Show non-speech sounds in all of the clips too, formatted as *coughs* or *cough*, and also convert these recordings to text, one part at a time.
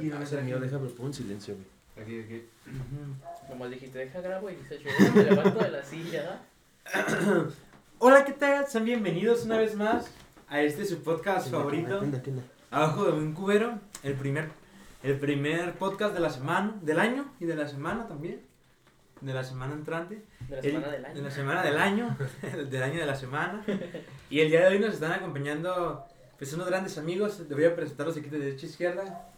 Sí, no es el mío, déjame poner un silencio, güey. Aquí, aquí. Como dijiste, deja grabo y dice, yo me levanto de la silla. *coughs* Hola, ¿qué tal? Sean bienvenidos una vez más a este su podcast ¿Qué onda, favorito, qué onda, qué onda? Abajo de un cubero, el primer, el primer podcast de la semana, del año y de la semana también, de la semana entrante, De la El- semana del año. de la semana del año, *laughs* del año de la semana, y el día de hoy nos están acompañando pues unos grandes amigos, les voy a presentarlos aquí de derecha a izquierda,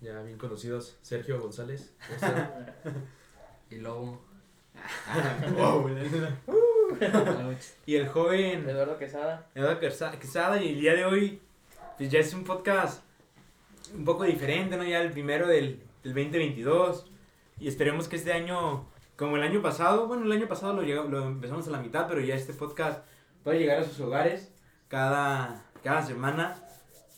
Ya bien conocidos, Sergio González. *laughs* Y luego. *laughs* Wow, *laughs* y el joven Eduardo Quesada. Eduardo Quesada y el día de hoy pues ya es un podcast un poco diferente, ¿no? Ya el primero del, del 2022 y esperemos que este año, como el año pasado, bueno, el año pasado lo, llega- lo empezamos a la mitad, pero ya este podcast puede llegar a sus hogares cada, cada semana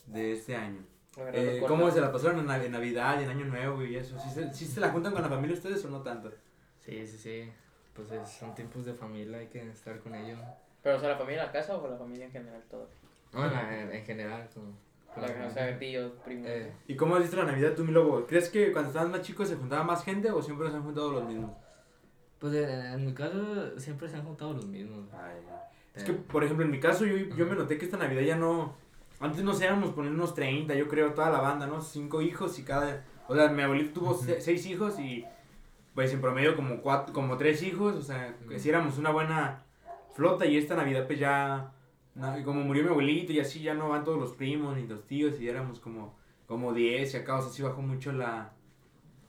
de este año. Eh. ¿Cómo se la pasaron en, Nav- en Navidad y en Año Nuevo y eso? ¿Sí se, sí se la juntan con la familia ustedes o no tanto? Sí, sí, sí. Pues es- son tiempos de familia, hay que estar con ellos. Pero, o sea, la familia en la casa o la familia en general, todo. No, en, la- en, en general, como. con la O sea, tíos, primos. Eh, ¿Y cómo has visto la Navidad tú, mi lobo? ¿Crees que cuando estabas más chico se juntaba más gente o siempre se han juntado los mismos? pues eh, en mi caso siempre se han juntado los mismos. Es que, por ejemplo, en mi caso, yo, yo me noté que esta Navidad ya no. Antes nos éramos poner unos 30, yo creo, toda la banda, ¿no? Cinco hijos y cada. O sea, mi abuelito tuvo se- seis hijos y. Pues en promedio como cuatro, como tres hijos, o sea, que si éramos una buena flota y esta Navidad pues ya. como murió mi abuelito y así ya no van todos los primos ni los tíos y éramos como. Como 10 y acá, o sea, sí bajó mucho la.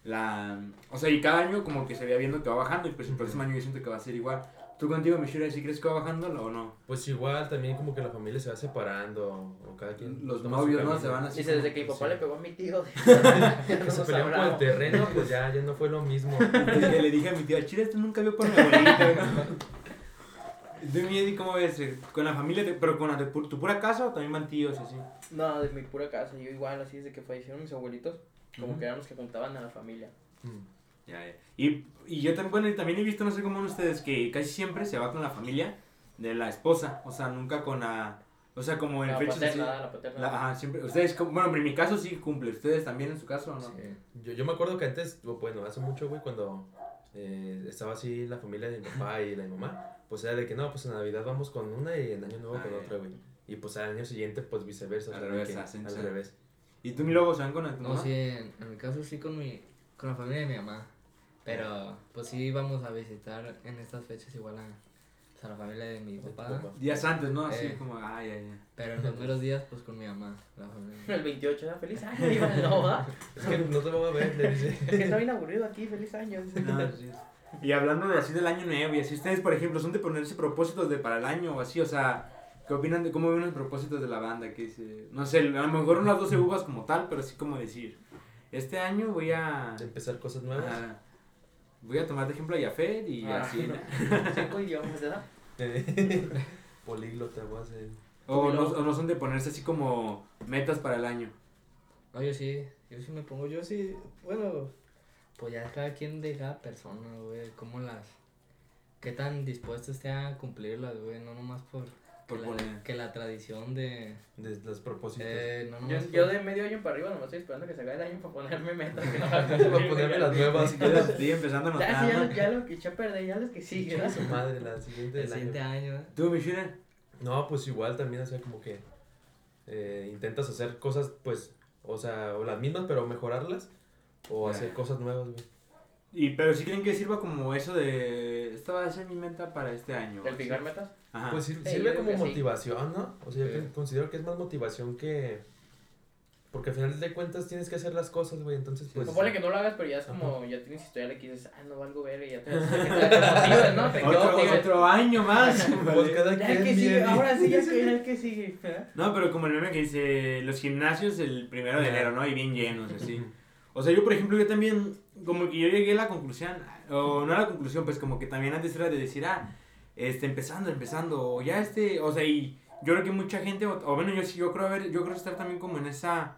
La. O sea, y cada año como que se veía viendo que va bajando y pues el próximo año yo siento que va a ser igual. ¿Tú contigo, Michelle, si crees que va bajando o no? Pues igual también como que la familia se va separando o cada quien... Los novios, ¿no? Se van así. Dice, desde que mi papá sí. le pegó a mi tío. *laughs* *laughs* Que se pelearon por el terreno, pues ya, ya no fue lo mismo. *laughs* Desde que le dije a mi tía, chile, esto nunca vio por mi abuelita, ¿no? ¿Tú, mi Eddie, cómo ves? ¿Con la familia, de- pero con la de pu- tu pura casa o también van tíos así? No, de mi pura casa. Yo igual, así desde que fallecieron mis abuelitos, como Ujú. que eran los que juntaban a la familia. Mm. Ya, ya. Y, y yo también, bueno, y también he visto, no sé cómo van ustedes, que casi siempre se va con la familia de la esposa, o sea, nunca con la... O sea, como en La fechas así. paterna, la paterna. la- ajá, siempre, ustedes, bueno, en mi caso sí cumple, ¿ustedes también en su caso o no? Sí. Yo, yo me acuerdo que antes, o bueno, hace mucho, güey, cuando eh, estaba así la familia de mi papá y la de mi mamá, pues era de que no, pues en Navidad vamos con una y en Año Nuevo Ah, con ya. otra, güey. Y pues al año siguiente, pues viceversa. o Al sea, revés, que- hacen, al sí. revés. ¿Y tú, mi lobo, se van con la tu No, mamá? sí, en, en mi caso sí con mi con la familia de mi mamá. Pero pues sí vamos a visitar en estas fechas igual a, a la familia de mi papá. Días antes, ¿no? Así Eh. como, ay, ay, ay. Pero en los primeros días pues con mi mamá, la familia. *laughs* El 28, ¿verdad? Feliz año, Iván, no, ¿va? *laughs* Es que no te voy a ver, le dice. Es que está bien aburrido aquí, feliz año. dice. *laughs* No, sí. Y hablando de así del año nuevo y así, ustedes, por ejemplo, son de ponerse propósitos de para el año o así, o sea, ¿qué opinan de cómo ven los propósitos de la banda? Que dice, no sé, a lo mejor unas 12 uvas como tal, pero así como decir, este año voy a, empezar cosas nuevas. a- voy a tomar de ejemplo a Yafet y Ah. así, *laughs* ¿no? Cinco idiomas, ¿verdad? *laughs* Políglota, voy a hacer. o, no, o no son de ponerse así como metas para el año. No, yo sí, yo sí me pongo, yo sí, bueno, pues ya es cada quien de cada persona, güey, cómo las, qué tan dispuesto esté a cumplirlas, güey, no nomás por, Que, la, que la tradición de, De los propósitos. eh, no Yo, de medio año para arriba nomás estoy esperando que se acabe el año para ponerme metas. Que no *laughs* Voy a ponerme las nuevas. Si quieres, estoy empezando a Ya, sí, notar. ya, ¿no? ya lo que eché a perder, ya los que siguen. Chinga su madre, la siguiente el siguiente año. año, ¿eh? ¿Tú, Michelle? No, pues igual también, o sea, como que eh, intentas hacer cosas, pues, o sea, o las mismas, pero mejorarlas, o hacer cosas nuevas, güey. Y, pero si creen que sirva como eso de, esta va a ser mi meta para este año. ¿El fijar metas? Ajá. Pues sir- Sí, sirve creo como que sí. motivación, ¿no? O sea, yo Sí. que- considero que es más motivación que... Porque al final de cuentas tienes que hacer las cosas, güey, entonces pues... Supone que no lo hagas, pero ya es como, ya tienes historial aquí y dices, ah, no valgo ver y ya te *laughs* te motivas, ¿no? Te otro, año más. *laughs* Pues cada ya quien que sigue, viene. ahora sí, ya que el que sigue. ¿verdad? No, pero como el meme que dice los gimnasios el primero de enero, ¿no? Y bien llenos, así. O sea, yo, por ejemplo, yo también, como que yo llegué a la conclusión, o no a la conclusión, pues como que también antes era de decir, ah, este, empezando, empezando, o ya este, o sea, y yo creo que mucha gente, o, o bueno, yo sí, yo creo, haber, yo creo estar también como en esa,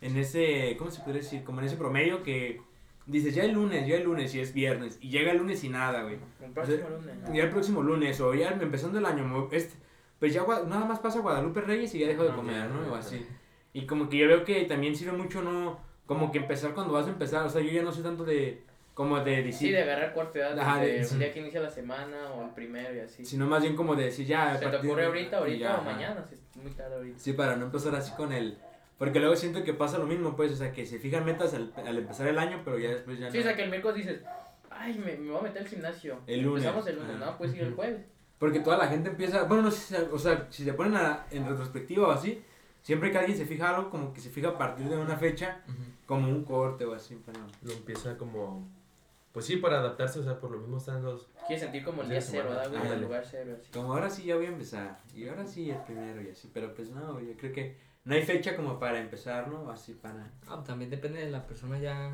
en ese, ¿cómo se puede decir? Como en ese promedio que dices, ya el lunes, ya el lunes, y es viernes, y llega el lunes y nada, güey. El próximo lunes. ¿no? Ya el próximo lunes, o ya empezando el año, este, pues ya nada más pasa Guadalupe Reyes y ya dejo de Ah, comer, ya, ¿no? O así. Y como que yo veo que también sirve mucho, ¿no? Como que empezar cuando vas a empezar, o sea, yo ya no sé tanto de, como de decir, Sí, de agarrar cuarta edad Ajá, de- sí. el día que inicia la semana o el primero y así. sino más bien como de decir ya. Se te ocurre ahorita, ahorita ya, o ajá. mañana, si es muy tarde ahorita. Sí, para no empezar así con el, porque luego siento que pasa lo mismo, pues, o sea, que se fijan metas al, al empezar el año, pero ya después ya Sí, no. o sea que el miércoles dices, ay, me, me voy a meter al gimnasio. El lunes. Empezamos el lunes, no, puedes ir el jueves. Porque toda la gente empieza, bueno, no sé, o sea, si se ponen a- en retrospectiva o así, siempre que alguien se fija algo, como que se fija a partir de una fecha, como un corte o así, pero... Lo empieza como. Pues sí, para adaptarse, o sea, por lo mismo están los. Quieres sentir como el día sí, cero, ¿verdad, güey? El ándale. lugar cero, así. Como ahora sí ya voy a empezar, y ahora sí el primero y así, pero pues no, yo creo que no hay fecha como para empezar, ¿no? Así para... Ah, también depende de la persona ya.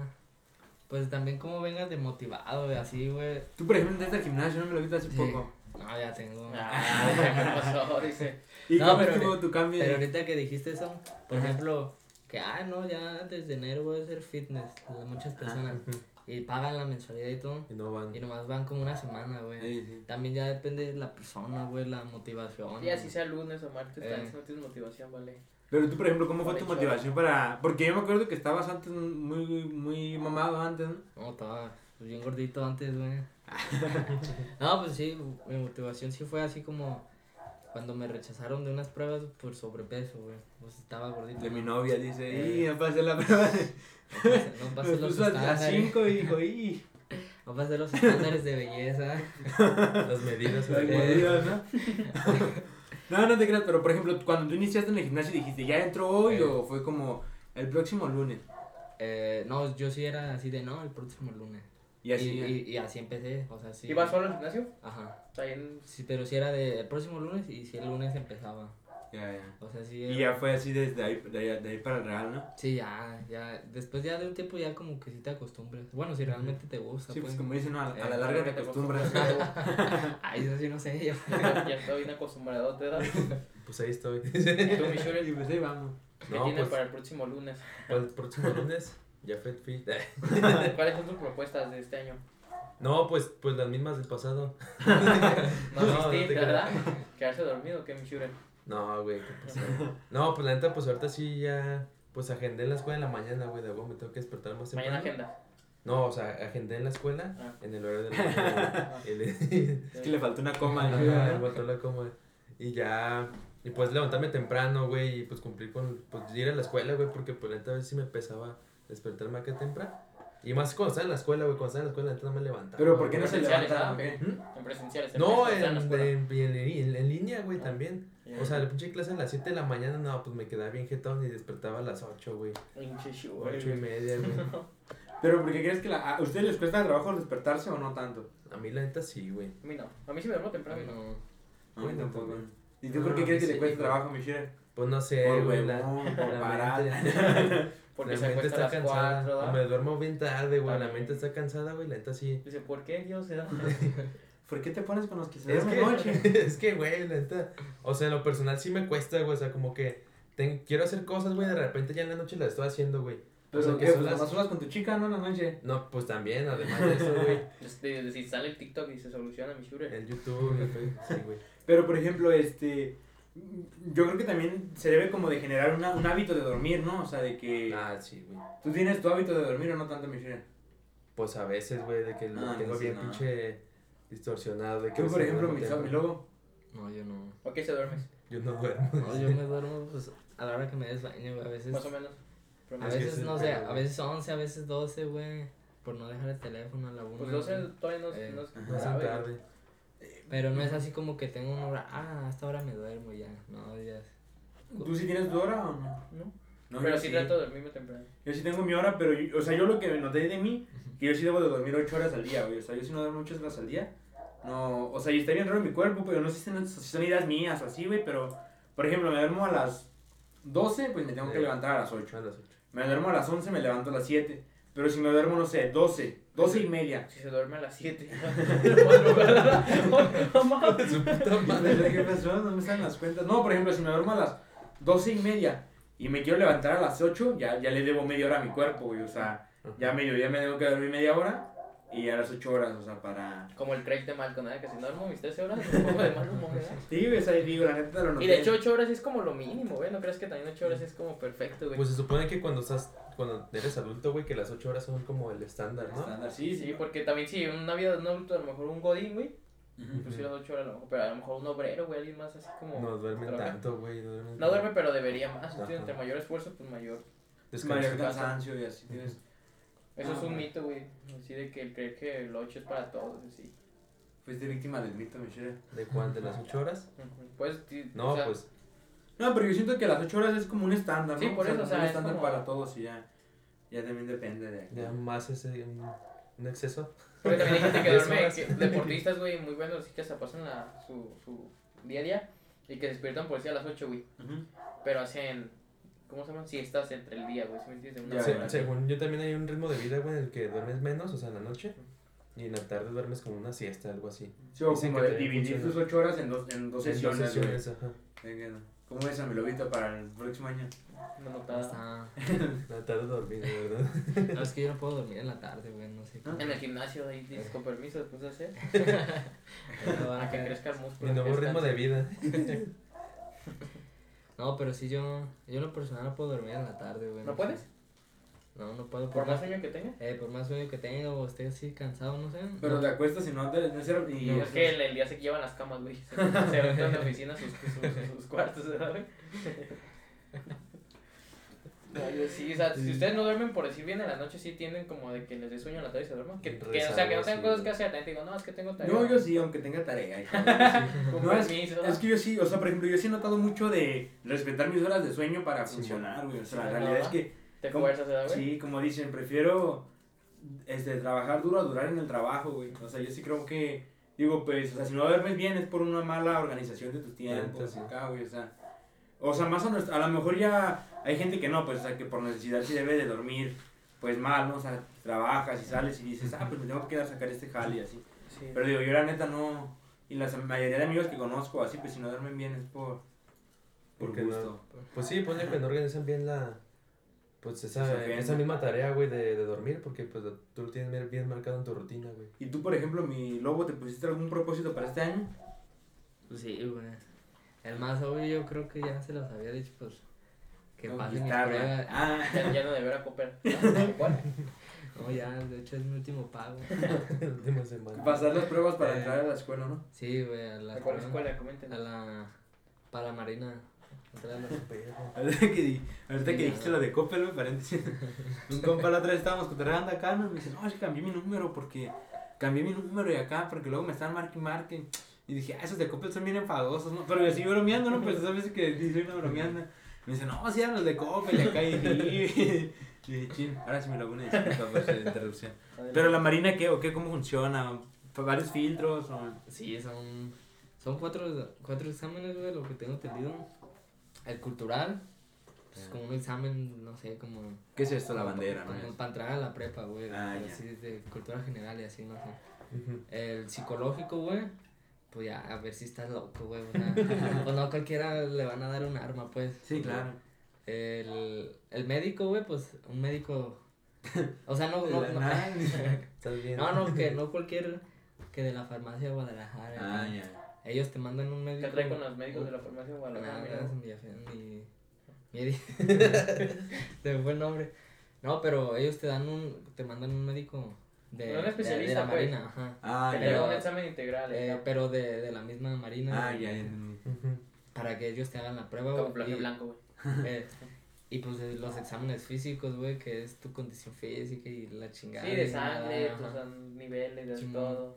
Pues también cómo vengas de motivado, güey, así, güey. Tú, por ejemplo, entraste al gimnasio, ¿no? Me lo viste hace Sí. poco. No, ya tengo. Ah, ¿qué pasó? Dice. *laughs* ¿Y No, cómo pero- estuvo tu cambio? Pero ahorita que dijiste eso, por Ajá. ejemplo, que, ah, no, ya desde enero voy a hacer fitness, a muchas personas, Ujú. y pagan la mensualidad y todo, Y no van. y nomás van como una semana, güey. Sí, sí. También ya depende de la persona, güey, la motivación. Sí, así sea lunes o martes, Eh. también si no tienes motivación, vale. Pero tú, por ejemplo, ¿cómo fue tu motivación para...? Porque yo me acuerdo que estabas antes muy, muy mamado antes, ¿no? No, estaba bien gordito antes, güey. *laughs* no, pues sí, mi motivación sí fue así como cuando me rechazaron de unas pruebas por sobrepeso, güey. Pues estaba gordito. De mi ¿no? novia, dice, Eh. y no pasé la prueba. No pasé, no pasé Me los puso a estándares. 5 y. No pasé los estándares de belleza. *laughs* Las medidas. Las medidas, ¿no? no, no te creas, pero por ejemplo, cuando tú iniciaste en el gimnasio dijiste, ¿ya entró hoy Eh. o fue como el próximo lunes? Eh, no, yo sí era así de no, el próximo lunes. Y así. Y, y, y así empecé, o sea, sí. ¿Ibas solo al gimnasio? Ajá. Bien. Sí, pero sí era de el próximo lunes y si el lunes empezaba. ya, ya. O sea, sí. Y ya fue así desde ahí, de ahí, de ahí para el real, ¿no? Sí, ya, ya. Después ya de un tiempo ya como que sí te acostumbras. Bueno, si realmente te gusta, Sí, pues pues. como dicen, ¿no? a, a la Eh, larga te te acostumbras. *laughs* Ay, eso sí no sé yo. *laughs* Ya estoy bien acostumbrado, ¿te da? Pues ahí estoy. ¿Y tú, mi y pues ahí vamos. ¿Qué No, tienes pues para el próximo lunes? para el próximo lunes ya fue fit. *laughs* ¿Cuáles son tus propuestas de este año? No, pues, pues las mismas del pasado. *laughs* *laughs* No, No, no. ¿verdad? ¿Quedarse dormido o qué, mi Shure? No, güey, ¿qué pasó? No, pues la neta, pues ahorita sí ya. Pues agendé en la escuela en la mañana, güey, de huevo, me tengo que despertar más temprano. Mañana agenda. No, o sea, agendé en la escuela Ah. en el horario de la mañana. le- Es que le faltó una coma, ¿no? Ajá, me faltó la coma. Y ya. Y pues levantarme temprano, güey, y pues cumplir con. Pues ir a la escuela, güey, porque pues la neta a veces sí me pesaba despertarme acá temprano. Y más cuando estaba en la escuela, güey, cuando estaba en la escuela, la neta no me levantaba. Pero ¿por qué no se? ¿ah? qué? ¿Mm? En presenciales. No, en, en, la escuela. en, en- en- en línea, güey, también. Ya. O sea, la pinche clase a las 7 de la mañana, no, pues me quedaba bien jetón y despertaba a las 8, güey. Pinche Shure. 8 y media, güey. *laughs* Pero ¿por qué crees que la, a ustedes les cuesta trabajo despertarse o no tanto? A mí la neta sí, güey. A mí no. A mí sí me duermo temprano. No. A mí tampoco. tampoco. ¿Y tú por qué No, crees que te cuesta trabajo, Michelle? Pues no sé, Por güey. La, *laughs* *laughs* Porque la se mente está las cansada. 4, o me duermo bien tarde, güey. La mente está cansada, güey. La neta sí. Dice, ¿por qué Dios se da? *laughs* ¿Por qué te pones con los que se Es duermen noche? que, *laughs* es que, güey, la neta. O sea, en lo personal sí me cuesta, güey. O sea, como que ten- quiero hacer cosas, güey. De repente ya en la noche las estoy haciendo, güey. O Pero sea, ¿qué? que Pues las- nomás hablas con tu chica, ¿no? En la noche. No, pues también, además de eso, güey. *laughs* Este, si sale el TikTok y se soluciona mi Shure. El YouTube, el Facebook, sí, güey. Pero, por ejemplo, este... Yo creo que también se debe como de generar una- un hábito de dormir, ¿no? O sea, de que... Ah, sí, güey. ¿Tú tienes tu hábito de dormir o no tanto, Michelle? Pues a veces, güey, de que lo Ah, tengo no, sí, bien no. pinche distorsionado. De que Tú, por ejemplo, mi, mi logo. No, yo no. ¿O qué se duermes? *laughs* Yo no duermo. No, yo me *laughs* duermo pues a la hora que me des sueño, güey. A veces, Más o menos. a veces es no sé, a veces 11, a veces 12, güey. Por no dejar el teléfono a la una. Pues 12 güey. todavía no, Eh, no es tarde. Pero no es así como que tengo una hora, ah, a esta hora me duermo y ya. No, ya. ¿Tú sí tienes tu hora o no? ¿No? No, Pero sí trato de dormirme temprano. Yo sí tengo mi hora, pero, yo- o sea, yo lo que noté de mí, que yo sí debo de dormir 8 horas al día, güey. O sea, yo sí no duermo 8 horas al día. No, o sea, y está bien raro en mi cuerpo, pero no sé si son, si son ideas mías o así, güey, pero, por ejemplo, me duermo a las 12, pues me tengo que levantar a las 8. A las 8. Me duermo a las 11, me levanto a las 7. Pero si me duermo, no sé, 12, 12 y media. Si se duerme a las 7. madrugada. *laughs* Mamá. *laughs* Su puta madre. ¿Qué pasó? No me salen las cuentas. No, por ejemplo, si me duermo a las 12 y media y me quiero levantar a las 8, ya, ya le debo media hora a mi cuerpo, güey. O sea, ya medio día me tengo que dormir media hora y a las 8 horas, o sea, para... Como el Craig de Malcolm, ¿eh? que si no duermo mis 13 horas, un poco de mal humor, ¿verdad? *laughs* Sí, güey, o sea, digo, la neta lo noté. Y de hecho 8 horas es como lo mínimo, güey. ¿No crees que también 8 horas es como perfecto, güey? Pues se supone que cuando estás cuando eres adulto, güey, que las 8 horas son como el estándar, ¿no? Estándar, Sí, sí, sí, porque también sí, una vida de un adulto, a lo mejor un godín, güey, pues sí las 8 horas, a lo mejor, pero a lo mejor un obrero, güey, alguien más así como... No trabaja. tanto, güey. No duerme, pero debería más, entre mayor esfuerzo, pues mayor. Descanso. Mayor cansancio y así tienes. Eso Ah, es un bueno. mito, güey, así de que el creer que el 8 es para todos, así. Fuiste víctima del mito, Michelle. ¿De cuánto? ¿De las 8 horas? Pues, No, o sea, pues. No, pero yo siento que las 8 horas es como un estándar, ¿no? Sí, por eso, o sea, un es estándar como- para todos y ya. Ya también depende de. Ya más ese. Un, un exceso. Porque también hay gente que *laughs* duerme, que- deportistas, güey, muy buenos, así que hasta pasan la, su, su día a día y que despiertan por decir a las 8, güey. Ujú. Pero hacen, ¿cómo se llaman? Siestas entre el día, güey, ¿sí me entiendes? Una hora. según yo también hay un ritmo de vida, güey, en el que duermes menos, o sea, en la noche. Y en la tarde duermes como una siesta, algo así. Sí, o Dicen como que de dividir tus. 8 horas en dos, en dos En dos sesiones. güey. sesiones, ajá. Venga, ¿Cómo es a mi lobito para el próximo año? Una notada. *laughs* La tarde dormir, ¿verdad? No, es que yo no puedo dormir en la tarde, güey, no sé. Ah. En el gimnasio, ahí dices, con permiso, después de hacer, *laughs* a para que crezca el músculo. Mi nuevo ritmo de vida. *laughs* No, pero sí yo, yo en lo personal no puedo dormir en la tarde, güey. ¿No puedes? No, no puedo. Por más sueño que tenga. Eh, por más sueño que tenga o esté así cansado, no sé. Pero no. te acuestas y no te. No y, Y es que el, el día se llevan las camas, güey. Se, se rentan de oficina sus, sus, sus cuartos, yo *laughs* sí, o sea, si ustedes no duermen por decir bien en la noche, sí tienden como de que les dé sueño en la tarde y se duerman. Que, que, o sea, que no tengan cosas que hacer, te digo, no, es que tengo tarea. No, yo sí, aunque tenga tarea. *laughs* No, es, que yo sí, o sea, por ejemplo, yo sí he notado mucho de respetar mis horas de sueño para Sí, funcionar, güey. O sea, Sí, la ¿no? realidad es que, Te ¿cómo? fuerzas, ¿verdad, güey? sí, como dicen, prefiero este, trabajar duro a durar en el trabajo, güey. O sea, yo sí creo que, digo, pues, o sea, si no duermes bien es por una mala organización de acá, güey, o sea. O sea, más a, nuestra- a lo mejor ya hay gente que no, pues, o sea, que por necesidad sí debe de dormir, pues, mal, ¿no? O sea, trabajas y sales y dices, ah, pues me tengo que quedar a sacar este jale y así. Sí. Pero digo, yo la neta no. Y la mayoría de amigos que conozco, así, pues si no duermen bien es por. Por Porque no- gusto. Pues sí, ponle que no organizan bien la. Pues esa, esa misma tarea, güey, de, de dormir, porque pues tú lo tienes bien- bien marcado en tu rutina, güey. ¿Y tú, por ejemplo, mi lobo, te pusiste algún propósito para este año? Pues sí, güey. El más obvio yo creo que ya se los había dicho, pues. Que pase mi Conquistarla. prueba. Ah, Ya, ya no deberá cooperar. ¿Cuál? *laughs* No, ya, de hecho es mi último pago. *laughs* La última semana. pasar las pruebas para Eh. entrar a la escuela, ¿no? Sí, güey, a la, ¿A cuál escuela? Comenten. A la. Para la marina. Entrar a la- Perro. *laughs* Ahorita que, di- ahorita Sí, que dijiste lo de Coppel, me paréntesis. Un compa la otra vez estábamos cotorreando acá, ¿no? Me dice, no, es que cambié mi número porque cambié mi número y acá, porque luego me están marque y marque. Y dije, ah, esos de Coppel son bien enfadosos, ¿no? Pero yo sigo bromeando, ¿no? Pues esas veces que dice una bromeanda. Me dice, no, sí eran los de Coppel y acá. Y dije, *laughs* y dije, chin, ahora sí me lo una disculpa por esa interrupción. Pero la marina, ¿qué? ¿O qué? ¿Cómo funciona? ¿Varios filtros? O... Sí, son. Son cuatro, cuatro exámenes, güey, lo que tengo entendido. El cultural. Pues como un examen, no sé, como. ¿Qué es esto, la bandera, no? Como para entrar a la prepa, güey. Ah, así de cultura general y así, no sé. El psicológico, güey. Pues ya, a ver si estás loco, güey. o sea, *laughs* Pues no cualquiera le van a dar un arma, pues. Sí, claro. El, el médico, güey, pues un médico. O sea, no. *laughs* No, no, *laughs* no, no, que no cualquier. Que de la farmacia de Guadalajara. Ah, ya. Ellos te mandan un ¿Qué médico. trae con los médicos de la farmacia de Guadalajara? Mi, mi, mi, Se me fue el nombre. No, pero ellos te dan un, te mandan un médico de, Un de- especialista, de, la pues. marina, ajá. Ah, haga Pero- un examen integral. Eh, eh, pero de, de la misma marina. Ah, ya, ya. Para que ellos te hagan la prueba. Camuflaje y, blanco, güey. *laughs* eh, y pues los exámenes físicos, güey, que es tu condición física y la chingada. Sí, de nada, sangre, ajá. pues son niveles, de Simón. todo.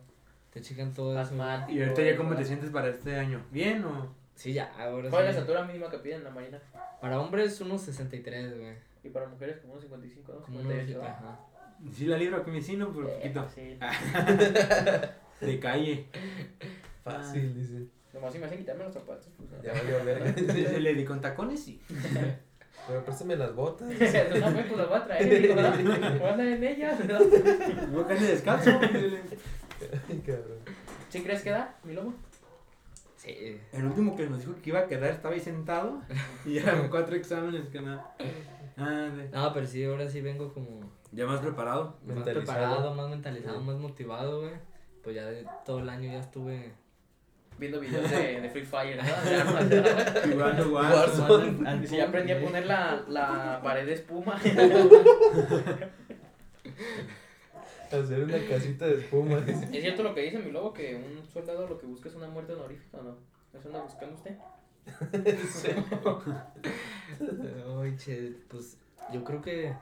Te checan todo eso. ¿Y ahorita ya cómo te sientes para este año? ¿Bien o...? Sí, ya, ahora ¿Cuál es sí. la estatura mínima que piden en la marina? Para hombres, unos 63, güey. Y para mujeres como unos 55, ¿no? Como unos, 58, ¿va? ajá. Sí la libro aquí vecino, pero Eh, poquito. fácil. *laughs* De calle. Fácil, dice. Nomás si me hacen quitarme los zapatos, pues. Ya valió verga. *laughs* Se le di con tacones, sí. *laughs* Pero préstame las botas. no, pues, las voy a traer. Voy a andar en ellas. No cae descalzo. Ay, cabrón. ¿Sí crees que da, mi lobo? Sí. El último que nos dijo que iba a quedar estaba ahí sentado. Y eran cuatro exámenes que nada. Ah, de- No, pero sí, ahora sí vengo como ¿Ya más preparado? más Mentalizado. preparado, más mentalizado, Sí. más motivado, güey. Pues ya de todo el año ya estuve viendo videos de, de Free Fire, ¿no? *laughs* ¿no? Jugando Warzone. Al- al Y si ya aprendí a poner la, la pared de espuma. *laughs* Hacer una casita de espuma. ¿Es cierto lo que dice mi lobo que un soldado lo que busca es una muerte honorífica no? ¿Eso anda buscando usted? *laughs* Ay, che, pues yo creo que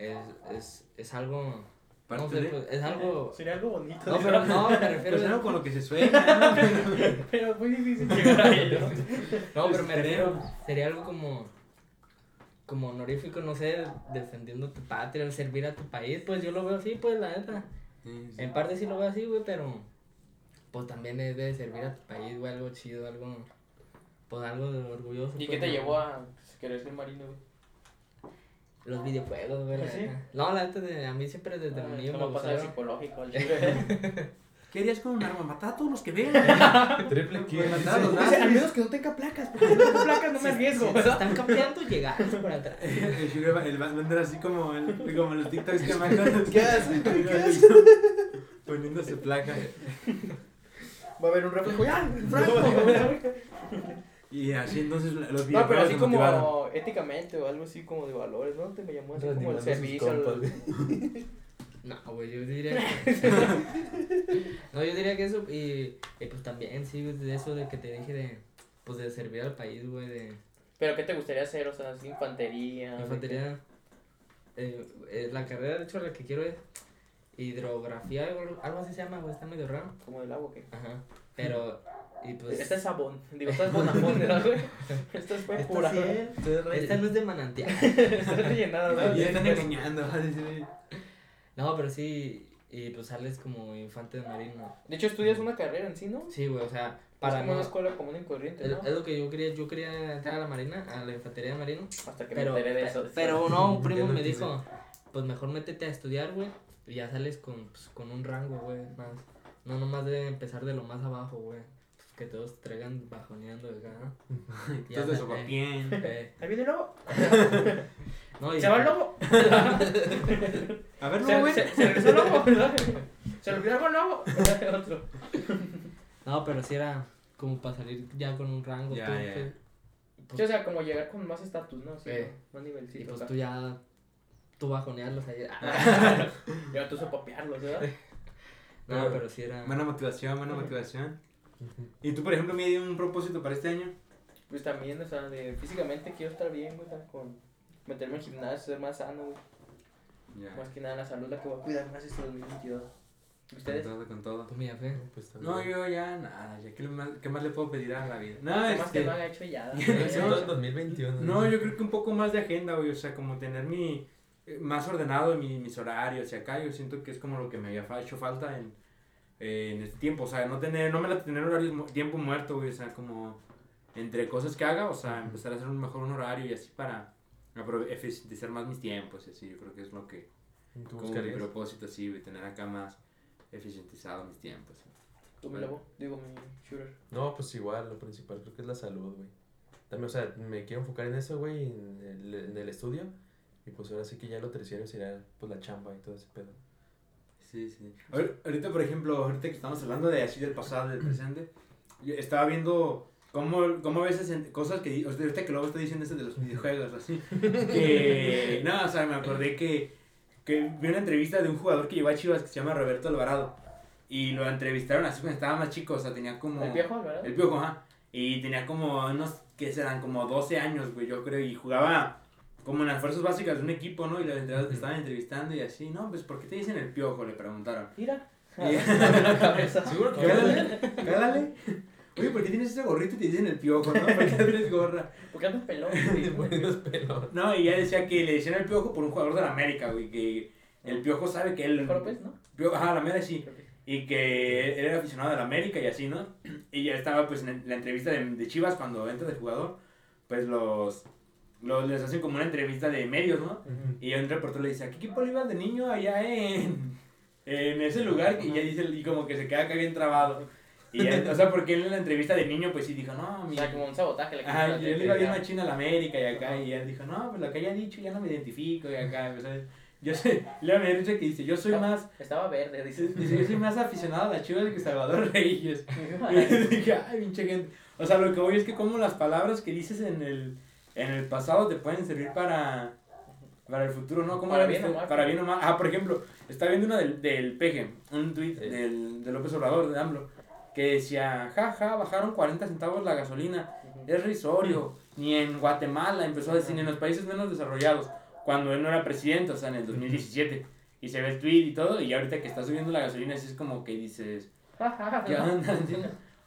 es, es, es algo. No sé, de- pues, es algo. Sería algo bonito. No, pero no, me refiero. Pero es algo con lo que se sueña, ¿no? *laughs* Pero es muy difícil llegar a ello. No, pero me refiero. Sería algo como. Como honorífico, no sé, defendiendo tu patria, servir a tu país. Pues yo lo veo así, pues la neta. Sí, sí. En parte sí lo veo así, güey, pero. Pues también es de servir a tu país, güey, algo chido, algo. Pues algo de orgulloso. ¿Y pues, qué te ¿no? llevó a querer ser marino, güey? Los videojuegos, güey. ¿Ah, sí? No, la neta, de- a mí siempre desde Ah, niño me ¿Cómo pasa el gustaron. psicológico? *laughs* ¿Qué harías con un arma? Matar a todos los que vean. *laughs* Triple kill. Matar a los Dice, nazis. al menos que no tenga placas, porque si no tengo placas no me arriesgo, ¿verdad? están campeando, llegar por atrás. *laughs* El Sugar va- el Batman era así como, el, como los TikToks que mandan. ¿Qué hace? ¿Qué Poniéndose placa. Va a haber un reflejo. ¡Ya! ¡Franco! Y así entonces los No, pero así motivaron. como éticamente o algo así como de valores, ¿no? Te me llamó así como el servicio. compas. *laughs* No, güey, yo diría que... *laughs* no, yo diría que eso, y, y pues también, sí, de eso de que te dije de, pues de servir al país, güey, de Pero ¿qué te gustaría hacer? O sea, así infantería. infantería. Eh, eh, la carrera, de hecho, la que quiero es hidrografía, algo, algo así se llama, güey, está medio raro. Como del agua, ¿qué? Ajá, pero, y pues... Esta es sabón. Digo, *laughs* esta es bonafón, ¿verdad, güey? Esta es fue pura. sí es- esta no es de manantial. *laughs* Está rellenada, *laughs* ¿no? Y están engañando. a decir. No, pero sí, y pues sales como infante de marino. De hecho, estudias una carrera en sí, ¿no? Sí, güey, o sea, Para para como una escuela común y corriente, Es, ¿no? es lo que yo quería, yo quería entrar a la marina, a la infantería de marino. Hasta que Pero, me enteré de eso. pero no, un primo Ya me dijo, pues mejor métete a estudiar, güey, y ya sales con, pues, con un rango, güey, más. No nomás de empezar de lo más abajo, güey. Pues, que todos te traigan bajoneando de acá. Y Entonces, bien. eh, *laughs* Ahí viene el lobo. *laughs* no, y- Se va el lobo. *laughs* A ver, Se, güey. se, se regresó el lobo. ¿verdad? Se olvidó algo el lobo. Otro. No, pero sí era como para salir ya con un rango. Ya, tú, ya. que- Sí, o sea, como llegar con más estatus, ¿no? Sí, Eh. más y nivelcito. pues acá. tú ya, tú bajonearlos ahí. Ya tú sopapearlos, ¿verdad? no, Pero- pero sí era... Buena motivación, buena motivación. ¿Y tú, por ejemplo, me dio un propósito para este año? Pues también, o sea, de físicamente quiero estar bien, güey, con meterme al gimnasio, ser más sano, güey. Ya. Más que nada la salud la que voy a cuidar más este 2022. Con ¿Ustedes? todo, con todo. Pues mira, fe. Pues también. No, yo ya nada, ya ¿qué más, qué más le puedo pedir a la vida? No, ¿Qué más este, que no haya hecho ya? *laughs* En 2021. no, yo creo que un poco más de agenda, güey, o sea, como tener mi, eh, más ordenado mi, mis horarios y acá, yo siento que es como lo que me había hecho falta en, eh, en este tiempo, o sea, no tener, no me la tener horarios, mu- tiempo muerto, güey, o sea, como entre cosas que haga, o sea, empezar a hacer un mejor un horario y así para eficientizar más mis tiempos y así, yo creo que es lo que, ¿Tú como mi propósito, así, güey, tener acá más eficientizado mis tiempos. Tú me lobo, digo mi shooter. No, pues igual, lo principal creo que es la salud, güey. También, o sea, me quiero enfocar en eso, güey, en el, en el estudio. Y pues ahora sí que ya lo terciario será pues la chamba y todo ese pedo. Sí, sí. Ahor- Ahorita, por ejemplo, ahorita que estamos hablando de así del pasado, del presente, yo estaba viendo cómo, cómo a veces en- cosas que, o sea, ahorita que luego estoy diciendo eso de los videojuegos, así, que, *laughs* no, o sea, me acordé que, que vi una entrevista de un jugador que lleva a Chivas que se llama Roberto Alvarado, y lo entrevistaron así cuando estaba más chico, o sea, tenía como... ¿El viejo, verdad? El piojo, ajá. Y tenía como unos, que serán? Como 12 años, güey, yo creo. Y jugaba como en las fuerzas básicas de un equipo, ¿no? Y lo entre- estaban entrevistando y así. No, pues, ¿por qué te dicen el piojo? Le preguntaron. Mira. *laughs* *laughs* Seguro que Cálale, cálale. Oye, ¿por qué tienes ese gorrito y te dicen el piojo, no? ¿Por qué tienes gorra? ¿Por qué andas pelón? te ponen los pelos. No, y ya decía que le decían el piojo por un jugador de la América, güey. Que el piojo sabe que él. López, ¿no? Piojo- Ajá, la América sí. Y que él era aficionado de la América y así, ¿no? Y ya estaba pues en la entrevista de, de Chivas cuando entra de jugador, pues los, los les hacen como una entrevista de medios, ¿no? Y un reportero le dice, ¿a qué equipo le ibas de niño allá en, en ese lugar? Y ya dice, y como que se queda acá bien trabado. Y ya, o sea, porque él en la entrevista de niño pues sí dijo, no, O mi... sea, como un sabotaje. le Ajá, quitas y la él iba bien atención. machina a la América y acá, y él dijo, no, pues lo que haya dicho ya no me identifico y acá, ¿sabes? yo sé, *laughs* le había dicho que dice, yo soy más, Estaba verde, dice. dice, yo soy más aficionado a las chivas que Salvador *laughs* Reyes. *laughs* Y dije, ay, pinche gente. O sea, lo que voy es que como las palabras que dices en el, en el pasado te pueden servir para, para el futuro, ¿no? ¿Cómo Para bien o mal. Para bien o mal. Ah, por ejemplo, estaba viendo una del, del Peje, un tweet Sí. del, de López Obrador, de AMLO, que decía, ja, ja, bajaron 40 centavos la gasolina, es risorio, ni en Guatemala, empezó a decir, ni en los países menos desarrollados, cuando él no era presidente, o sea, en el 2017. Y se ve el tweet y todo, y ahorita que está subiendo la gasolina, así es como que dices, *laughs* ¿Qué onda?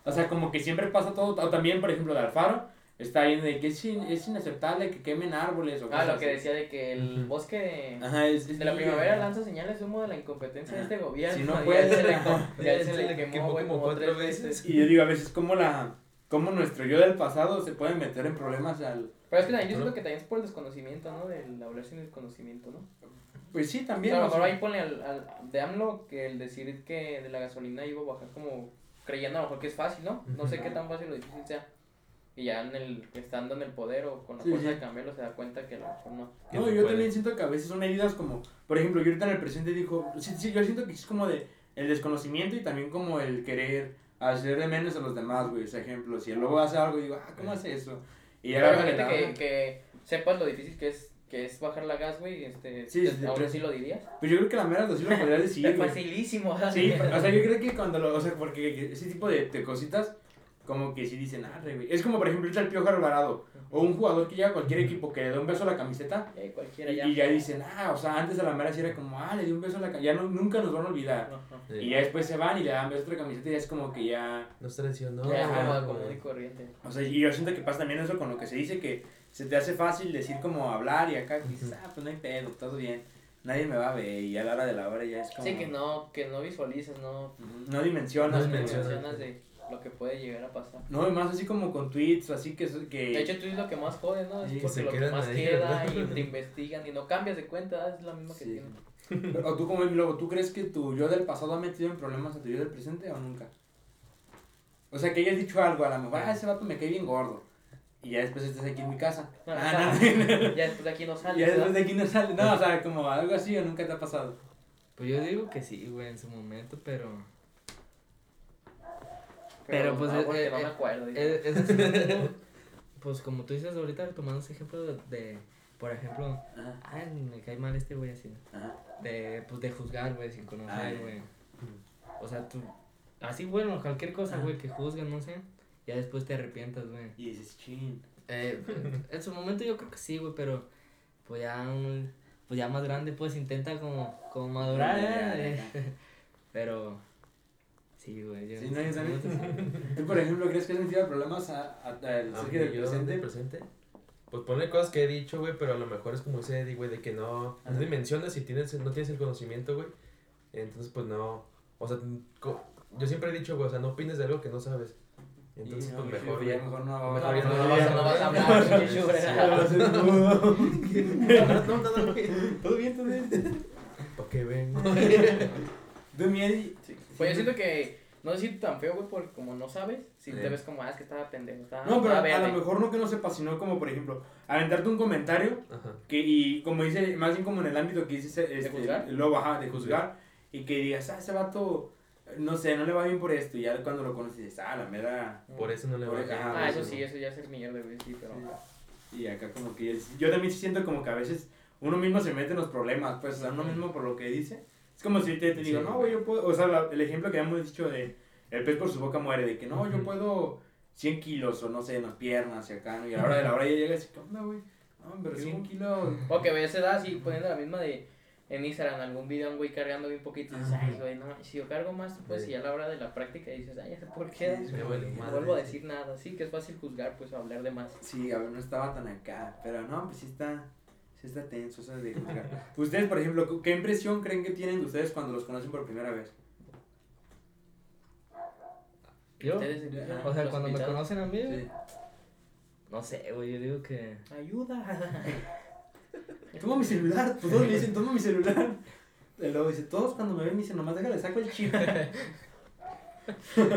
O sea, como que siempre pasa todo. O también, por ejemplo, de Alfaro, está viendo de que es, in- es inaceptable que quemen árboles o Ah, cosas lo que así. decía de que el bosque de, Ajá, es, es de la primavera lanza señales de humo de la incompetencia de este gobierno. Si no *laughs* Y a puede- él se le, Ajá. y a él se le quemó, güey, como cuatro tres veces. Y yo digo, a veces, como la. Como nuestro yo del pasado se puede meter en problemas al. Pero es que también yo siento que también es por el desconocimiento, ¿no? Del hablar sin desconocimiento, ¿no? Pues sí, O también. sea, a lo o mejor sea, ahí pone al, al, de AMLO que el decir que de la gasolina iba a bajar como creyendo a lo mejor que es fácil, ¿no? No sé qué tan fácil o difícil sea. Y ya en el, estando en el poder o con la Sí, fuerza sí. de cambiarlo se da cuenta que a lo mejor no. que No, no yo puede. también siento que a veces son heridas como. Por ejemplo, yo ahorita en el presente dijo. Sí, sí, yo siento que es como de. El desconocimiento y también como el querer hacer de menos a los demás, güey. O sea, ejemplo, si él luego hace algo y digo, ah, ¿cómo hace eso? Y ahora imagínate que, que sepas lo difícil que es que es bajar la gas, güey, este, Sí, te- sí, aún pero- así lo dirías. Pues yo creo que la mera sí lo podría *laughs* decir, es facilísimo, Sí, o sea, yo creo que cuando lo, o sea, porque ese tipo de, de cositas, como que sí dicen, ah, re, güey. Es como, por ejemplo, el Piojo Alvarado, o un jugador que llega a cualquier equipo que le da un beso a la camiseta, Eh, cualquiera y, ya. y ya dicen, ah, o sea, antes a la mera sí era como, ah, le di un beso a la camiseta, ya no, nunca nos van a olvidar. Sí. Y ya después se van y le dan beso a otra camiseta y ya es como que ya, No es tradición, no. ya como y corriente. o sea, y yo siento que pasa también eso con lo que se dice, que se te hace fácil decir como hablar y acá dices, ah, pues no hay pedo, todo bien, nadie me va a ver, y a la hora de la hora ya es como... Sí, que no, que no visualizas, no, No dimensionas. No no dimensionas. dimensionas de lo que puede llegar a pasar. No, y más así como con tweets, así que... que De hecho, tú es lo que más jode, ¿no? Es Sí, porque se lo que más ahí, queda ¿verdad? y te *laughs* investigan y no cambias de cuenta, es la misma que Sí. tienen. O tú como luego, ¿tú crees que tu yo del pasado ha metido en problemas a tu yo del presente o nunca? O sea, que hayas dicho algo, a lo mejor, ah, ese vato me cae bien gordo. Y ya después estés aquí en mi casa. Ah, no. ya después de aquí no sales. ya después de aquí no sale. No, o sea, como algo así o nunca te ha pasado. Pues yo digo que sí, güey, en su momento, pero. Pero, Pero, pues, no, eh, eh, no me eh, acuerdo. Eh, es así, *laughs* pues como tú dices ahorita, tomando ese ejemplo de, de, por ejemplo, Ajá, ay, me cae mal este güey así, ajá. de, pues de juzgar, güey, sin conocer, güey. O sea, tú, así, bueno, cualquier cosa, güey, que juzgan, no sé, ya después te arrepientas, güey. Y dices, chin. Eh, en su momento yo creo que sí, güey, pero pues ya pues ya más grande, pues intenta como, como madurar, ¿eh? *laughs* pero sí, güey. yo Sí, no, sí. *laughs* ¿Tú, por ejemplo, crees que has metido problemas a, a, al Ah, Sergio del presente? del presente. Pues ponle cosas que he dicho, güey, pero a lo mejor es como ese Eddie, güey, de que no, no dimensionas y tienes, no tienes el conocimiento, güey. Entonces, pues no. O sea, yo siempre he dicho, güey, o sea, no opines de algo que no sabes. Entonces, Sí, no, pues mejor, ya mejor no. Mejor ya no, no no vas a- no vas a hablar. *laughs* *laughs* No, no, no. Todo bien, todo bien. ¿Para qué ven? Tú, mi Eddie. Sí. Pues yo siento que no decir tan feo, güey, porque como no sabes, si Sí. te ves como, ah, es que estaba pendejo, estaba, No, pero estaba a verde. lo mejor no que no sepas, sino como, por ejemplo, aventarte un comentario Ajá. que, y como dice, más bien como en el ámbito que dice este, juzgar? el lobo, ajá, de juzgar, y que digas, ah, ese vato, no sé, no le va bien por esto, y ya cuando lo conoces dices, ah, la mera, Por eso no le va a ah, Ah, eso sí, eso ya es el mierda, güey, sí, pero... y acá como que, es- yo también sí siento como que a veces uno mismo se mete en los problemas, pues, o sea, uno mismo por lo que dice, es como si te, te digo, Sí. no, güey, yo puedo, o sea, la- el ejemplo que habíamos dicho de, el pez por su boca muere, de que no, yo Ujú. puedo 100 kilos, o no sé, en las piernas, y acá, ¿no? y a la hora de la hora ya llegas y, ¿qué onda, güey? No, pero 100 kilos... O que ves edad así poniendo la misma de en Instagram algún video un güey cargando bien poquito y dices, ay, güey, no, si yo cargo más, pues Sí. y a la hora de la práctica dices, ay, ¿por qué? Sí, Me vale no vuelvo a decir nada, sí, que es fácil juzgar, pues, o hablar de más. Sí, a ver, no estaba tan acá, pero no, pues sí está, sí está tenso eso de juzgar. *laughs* Ustedes, por ejemplo, ¿qué impresión creen que tienen de ustedes cuando los conocen por primera vez? Yo, o sea, cuando me conocen a mí, Sí. no sé, güey, yo digo que... Ayuda. *laughs* Toma mi celular, todos me dicen, toma mi celular. Y luego dice, todos cuando me ven me dicen, nomás déjale, saco el chip. *laughs*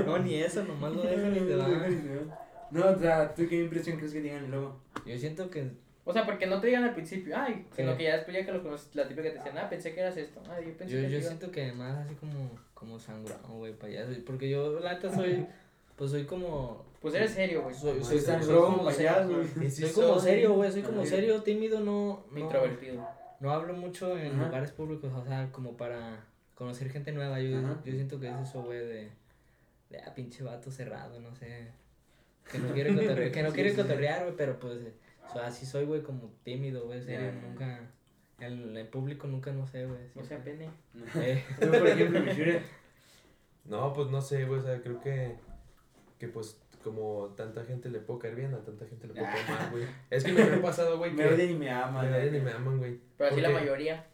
No, ni eso, nomás lo dejan y te van. No, o sea, ¿tú qué impresión crees que tengan y luego? Yo siento que, O sea, porque no te digan al principio, ay, sino Sí. que ya después ya que los conoces, la típica que te decían, ah, pensé que eras esto. Ah, yo pensé Yo, que yo siento que más así como, como sangrado, güey, payaso. Porque yo, la neta, soy, *laughs* pues soy como... Pues eres serio, güey. Soy, Soy soy, soy sangrón, como payaso. serio. Y sí Soy como soy. serio, güey, soy como serio, tímido, no... no Introvertido. No hablo mucho en Ajá. lugares públicos, o sea, como para conocer gente nueva. Yo, Ajá. yo siento que es eso, güey, de, de ah, pinche vato cerrado, no sé. Que no quiere cotorrear, que no *laughs* Sí, quiere sí. cotorrear, güey, pero pues, eh, o sea, así soy, güey, como tímido, güey, serio, ya. nunca, en el público nunca, no sé, güey. O sea, pene. Eh, *laughs* Yo, por ejemplo, No, pues no sé, güey, o sea, creo que, que pues como tanta gente le puedo caer bien, a tanta gente le puedo caer mal, güey. *laughs* Es que me ha pasado, güey, me odian y me aman. me odian y me aman, güey. Pero así la mayoría.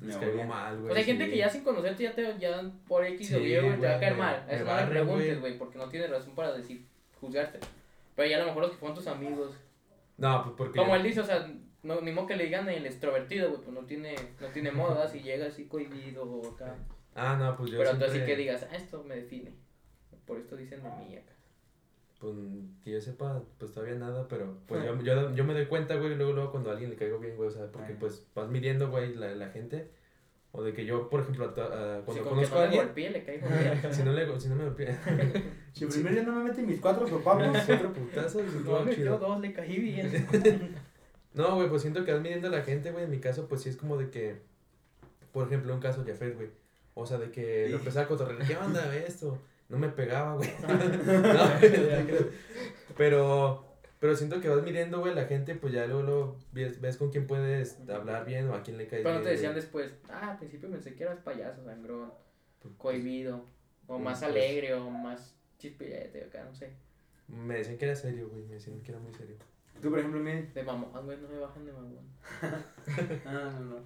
Les Me caigo odian. mal, güey. Pues hay gente sí. que ya sin conocerte ya te ya por X o Y, güey, te va a caer mal. Eso no le preguntes, güey. güey, porque no tiene razón para decir, juzgarte. Pero ya a lo mejor los que fueron tus amigos. No, pues porque... Como él dice, o sea, no, ni modo que le digan el extrovertido, güey, pues no tiene, no tiene moda si llega así cohibido o acá. Ah, no, pues yo Pero entonces sí siempre- que digas, ah, esto me define. Por esto dicen de mí acá. Pues que yo sepa, pues todavía nada, pero pues yo, yo, yo me doy cuenta, güey, luego, luego cuando a alguien le caigo bien, güey, o sea, porque Ah. pues vas midiendo, güey, la, la gente. O de que yo, por ejemplo, a to- a- cuando si con que conozco no a alguien, golpee, le caigo *laughs* si no, le, si no me golpea, *laughs* *laughs* Si el primer día no me meten mis cuatro sopapos, otro putazo y No, me chido. dio dos, le caí bien. No, güey, pues siento que vas midiendo a la gente, güey. En mi caso, pues sí es como de que, por ejemplo, un caso Jafet, güey. O sea, de que lo empezaba a cotorrear. ¿Qué onda, esto? No me pegaba, güey. no, pero, pero siento que vas midiendo, güey, la gente, pues ya luego, luego ves, ves con quién puedes hablar bien o a quién le caes Pero no bien. te decían después, ah, al principio pensé que eras payaso, sangrón, Pues, cohibido, o pues, más pues. alegre, o más chispillete, acá, no sé. Me decían que era serio, güey. Me decían que era muy serio. Tú, por ejemplo, me... De mamón, güey, no me bajan de mamón. *laughs* Ah, no, no.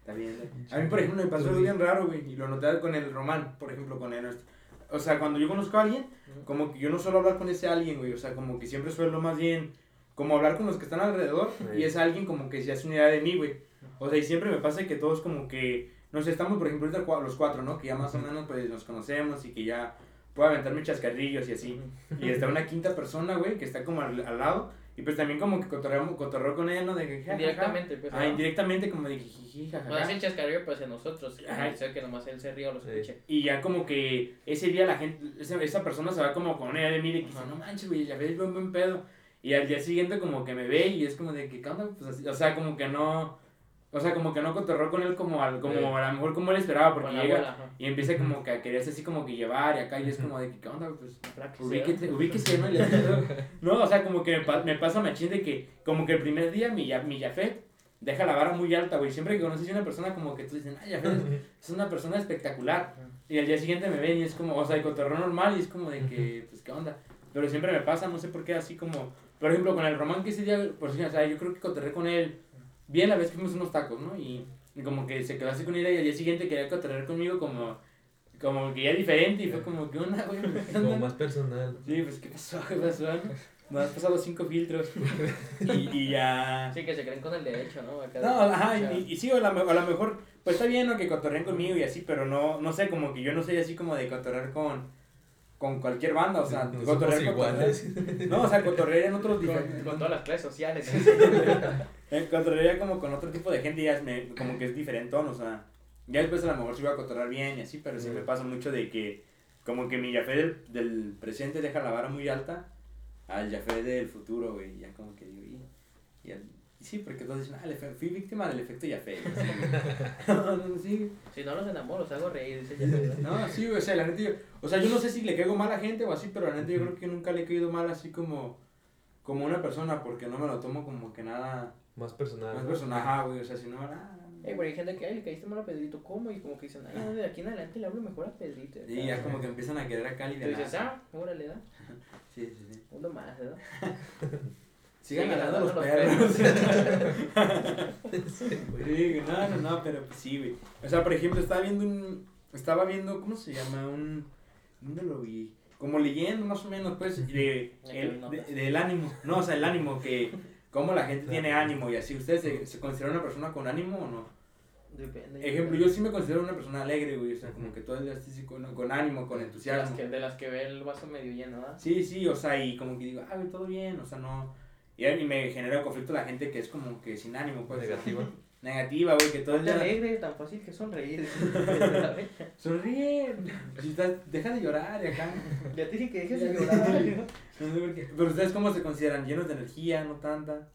Está bien. A mí, por ejemplo, me pasó algo bien raro, güey. Y lo noté con el Román, por ejemplo, con él. O sea, cuando yo conozco a alguien, como que yo no suelo hablar con ese alguien, güey. O sea, como que siempre suelo más bien como hablar con los que están alrededor. Sí. Y es alguien como que se hace una idea de mí, güey. O sea, y siempre me pasa que todos como que, no sé, estamos por ejemplo ahorita los cuatro, ¿no? Que ya más o menos pues nos conocemos y que ya puedo aventarme chascarrillos y así. Y está una quinta persona, güey, que está como al, al lado. Y pues también como que cotorreo con él, ¿no? De que. Indirectamente, pues. Ah, ¿no? indirectamente como de que jiji, ja, ja, No ja. es el chascarrillo, pues en nosotros. Ajá. que nomás él se ríe o lo escuche. Y ya como que ese día la gente, esa, esa persona se va como con idea de mí de que dice, no manches, güey, ya ves, buen, buen pedo. Y al día siguiente como que me ve y es como de que, ¿qué onda? Pues así, o sea, como que no, o sea, como que no cotorró con él como, al, como Sí. a lo mejor como él esperaba, porque la llega ajá. y empieza como que a quererse así como que llevar y acá y es como de que, ¿qué onda? Pues ubíquese, ubíquese, ¿no? No, o sea, como que me, me pasa machín de que, como que el primer día mi, ya- mi Jafet deja la vara muy alta, güey. Siempre que conoces a una persona como que tú dices, ay, Jafet es una persona espectacular. Y al día siguiente me ven y es como, o sea, el cotorreo normal y es como de que, pues, ¿qué onda? Pero siempre me pasa, no sé por qué, así como, por ejemplo, con el Román que ese día, por si, o sea, yo creo que cotorré con él bien la vez que fuimos unos tacos, ¿no? Y, y como que se quedó así con ella y al día siguiente quería cotorrear conmigo como, como que ya diferente y fue como, ¿qué onda, güey? *laughs* ¿Qué Como más personal. Sí, pues, ¿qué pasó? ¿Qué pasó? Me has pasado cinco filtros. *laughs* y, y ya... Sí, que se creen con el derecho, ¿no? Acá No, de- ajá, o y, y sí, a lo, me- a lo mejor, pues está bien, ¿no? Que cotorreen conmigo y así, pero no, no sé, como que yo no soy así como de cotorrear con, con cualquier banda, o sea, *laughs* no cotorrear. No, o sea, cotorrear en otros con, con todas las clases sociales. *laughs* Eh, cotorrear como con otro tipo de gente y ya es me- como que es diferentón, o sea, ya después a lo mejor sí voy a cotorrear bien y así, pero sí me pasa mucho de que como que mi Jafé del, del presente deja la vara muy alta al Jafé del futuro, güey, ya como que digo, y, y sí, porque todos dicen, ah, fui víctima del efecto Jafé. y así, güey. no, no, sí, si no los enamoro, los hago reír. *laughs* No, sí, o sea, la neta, yo, o sea, yo no sé si le caigo mal a gente o así, pero la neta yo creo que nunca le he caído mal así como, como una persona, porque no me lo tomo como que nada Más personal. más ¿no? personaje, güey, o sea, si no, ah, Ey, pero hay gente que, ay, le caíste mal a Pedrito, ¿cómo? Y como que dicen, ay, no, de aquí en adelante le hablo mejor a Pedrito. Y ya como que empiezan a querer acá Y tú aliviar. dices, ah, órale, da. *laughs* Sí, sí, sí. Uno más, ¿verdad? *laughs* Sigan ganando los los perros. Sí, no, no, no, pero pues sí, güey. O sea, por ejemplo, estaba viendo un. Estaba viendo, ¿cómo se llama? Un. ¿Dónde lo vi? Como leyendo más o menos, pues, de, el, de- del ánimo. No, o sea, el ánimo, que. Cómo la gente tiene ánimo y así. ¿Ustedes se, se consideran una persona con ánimo o no? Depende. Ejemplo, yo sí me considero una persona alegre, güey. O sea, como que todo el día estoy así con, con ánimo, con de las, entusiasmo. que, de las que ve el vaso medio lleno, ¿verdad? Sí, sí, o sea, y como que digo, ah, todo bien, o sea, no. Y a mí me genera conflicto la gente que es como que sin ánimo, pues. Negativa. *laughs* Negativa, güey, que todo el día... alegre, tan fácil que sonreír. *laughs* *laughs* Sonríe. Si estás, deja de llorar y acá. ya te dije que dejes de llorar. No sé por qué. Pero ustedes cómo se consideran, llenos de energía, no tanta.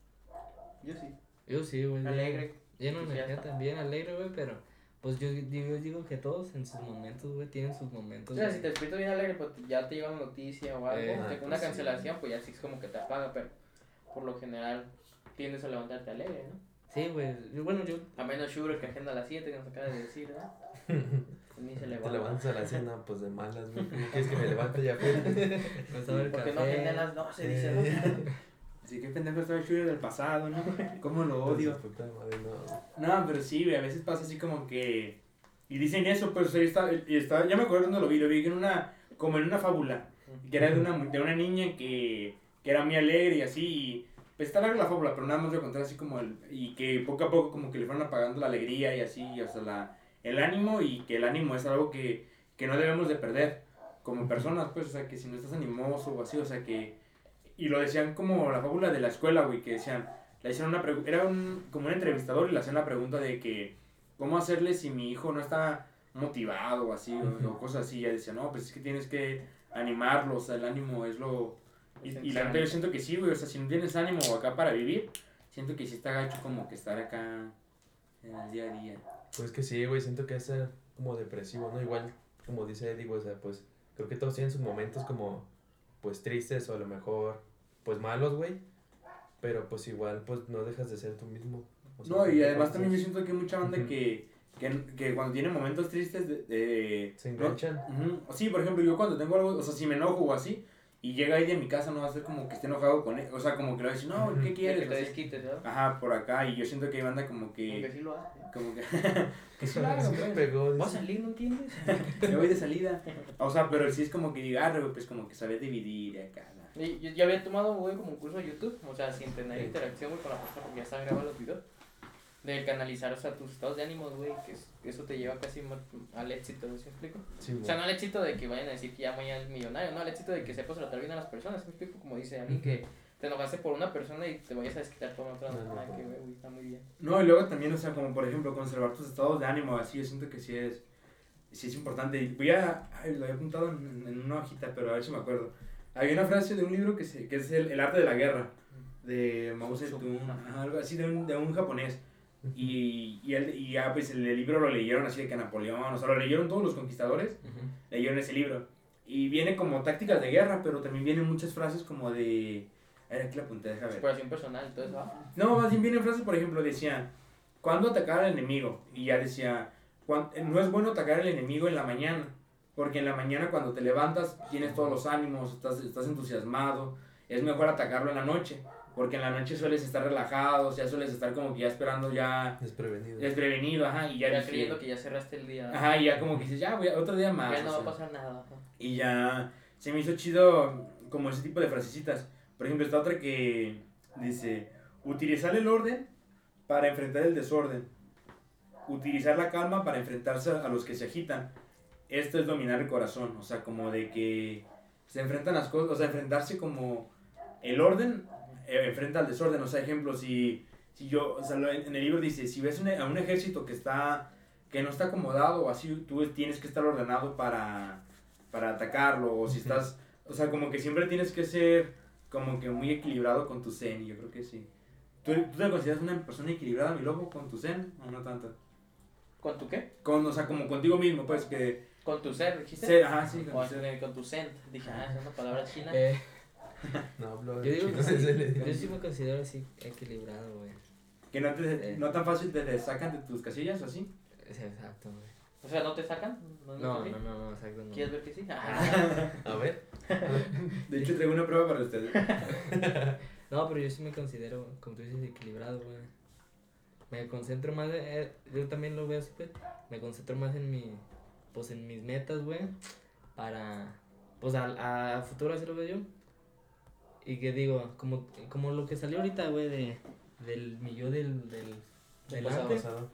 Yo sí. Yo sí, güey. Alegre. Lleno de energía también, alegre, güey, pero pues yo digo, digo que todos en sus momentos, güey, tienen sus O momentos. sea, güey. si te despiertas bien alegre, pues ya te llega una noticia o algo, Eh, una pues sí. cancelación, pues ya sí es como que te apaga, pero por lo general tiendes a levantarte alegre, ¿no? Sí, güey. yo- Bueno, yo. A menos Shura que agenda a las 7, que nos acaba de decir, ¿no? Pues *laughs* Ni se Te levanta. levantas a la cena, pues de malas, güey. ¿Cómo quieres que me levante ya? No estaba el Porque no café. agenda a las 12, dice, Eh. ¿no? *laughs* Así que pendejo estaba Shuri del pasado, ¿no? ¿Cómo lo odio? Puta madre, no. No, pero sí, güey, a veces pasa así como que... Y dicen eso, pues ahí está, y está, ya me acuerdo cuando lo vi, lo vi en una, como en una fábula, que era de una, de una niña que, que era muy alegre y así, y pues está larga la fábula, pero nada más a contar así como el, y que poco a poco como que le fueron apagando la alegría y así, y hasta la, el ánimo, y que el ánimo es algo que, que no debemos de perder como personas, pues, o sea, que si no estás animoso o así, o sea, que, y lo decían como la fábula de la escuela, güey, que decían, le hicieron una pregunta, era un, como un entrevistador y le hacían la pregunta de que, ¿cómo hacerle si mi hijo no está motivado o así, o- o, cosas así? Y ella decía, no, pues es que tienes que animarlo, o sea, el ánimo es lo... Y, y la neta yo siento que sí, güey, o sea, si no tienes ánimo acá para vivir, siento que sí está gacho como que estar acá en el día a día. Pues que sí, güey, siento que es como depresivo, ¿no? Igual, como dice Eddie, güey, o sea, pues creo que todos tienen sus momentos como, pues tristes o a lo mejor, pues malos, güey. Pero pues igual, pues no dejas de ser tú mismo. O sea, No, y además también yo siento que hay mucha banda Ujú. que, que, que cuando tiene momentos tristes de... de- Se no- enganchan. Ujú. Sí, por ejemplo, yo cuando tengo algo, o sea, si me enojo o así, y llega ahí de mi casa, no va a ser como que esté enojado con él, o sea, como que le va a decir, no. ¿qué Que quieres? te Así. desquites, ¿no? Ajá, por acá, y yo siento que hay banda como Aunque que, sí lo hace. como que, *laughs* que sí lo *laughs* pues. pegó. ¿Vas a salir, no entiendes? *laughs* me voy de salida. O sea, pero sí es como que diga, ah, pues como que saber dividir acá. ¿no? Y yo ya había tomado, güey, como un curso de YouTube, o sea, sin tener Sí. interacción, güey, con la persona, porque ya están grabados los videos. De canalizar, o sea, tus estados de ánimos, güey, que es- eso te lleva casi al éxito, ¿sí me explico? Sí, O sea, no al éxito de que vayan a decir que ya mañana es millonario, no, al éxito de que sepas tratar bien a las personas, ¿sí me explico? Como dice a mí, que te enojaste por una persona y te vayas a desquitar por otra, No, no, no. que güey, está muy bien. No, y luego también, o sea, como por ejemplo, conservar tus estados de ánimo, así, yo siento que sí es, sí es importante. Y voy a, ay, lo había apuntado en, en una hojita, pero a ver si me acuerdo. Había una frase de un libro que, se, que es el, el arte de la guerra, de Mao Zedong, algo así, de un, de un japonés. Y, y, él, y ya, pues el, libro lo leyeron así de que Napoleón, o sea, lo leyeron todos los conquistadores, Ujú. leyeron ese libro. Y viene como tácticas de guerra, pero también vienen muchas frases como de... A ver, aquí la apunté, déjame ver. Superación personal, entonces, ¿va? No, más bien vienen frases, por ejemplo, decían, ¿cuándo atacar al enemigo? Y ya decía, "Cuan- no es bueno atacar al enemigo en la mañana, porque en la mañana cuando te levantas tienes todos los ánimos, estás, estás entusiasmado, es mejor atacarlo en la noche, porque en la noche sueles estar relajado, ya sueles estar como que ya esperando ya Desprevenido. desprevenido, ajá, y ya, Ya, dije- creyendo que ya cerraste el día. ajá, y ya como que dices, ya, voy a- otro día más. Ya no va a pasar nada. ajá. Y ya se me hizo chido como ese tipo de frasecitas. Por ejemplo, esta otra que dice, utilizar el orden para enfrentar el desorden. Utilizar la calma para enfrentarse a los que se agitan. Esto es dominar el corazón. O sea, como de que se enfrentan las cosas, o sea, enfrentarse como el orden enfrenta al desorden. O sea, ejemplo, si, si yo, o sea, lo- en el libro dice, si ves un- a un ejército que está, que no está acomodado o así, tú tienes que estar ordenado para, para atacarlo. O si estás, o sea, como que siempre tienes que ser como que muy equilibrado con tu zen. Y yo creo que sí. ¿Tú, ¿Tú te consideras una persona equilibrada, mi lobo, con tu zen? O no tanto. ¿Con tu qué? Con, o sea, como contigo mismo, pues, que... ¿Con tu ser, dijiste? Ser, ajá, sí, con Con, tu ser. con tu sent. Dije, ah, es una palabra china. Eh, No hablo yo digo que sí, yo sí me considero así equilibrado, güey. Que no, te, Eh. no tan fácil te, te sacan de tus casillas, ¿o así? Es exacto, güey. O sea, ¿no te sacan? ¿No, No, no, no, no, exacto, no. ¿Quieres ver que sí? *laughs* Ah, A ver. De hecho, traigo una prueba para ustedes. *laughs* No, pero yo sí me considero, como tú dices, equilibrado, güey. Me concentro más, eh, yo también lo veo así, pues, me concentro más en mi, pues, en mis metas, güey, para, pues, a, a futuro así lo veo yo. Y que digo, como, como lo que salió ahorita, güey, de, del mi yo del, del, del pasado, Pasado.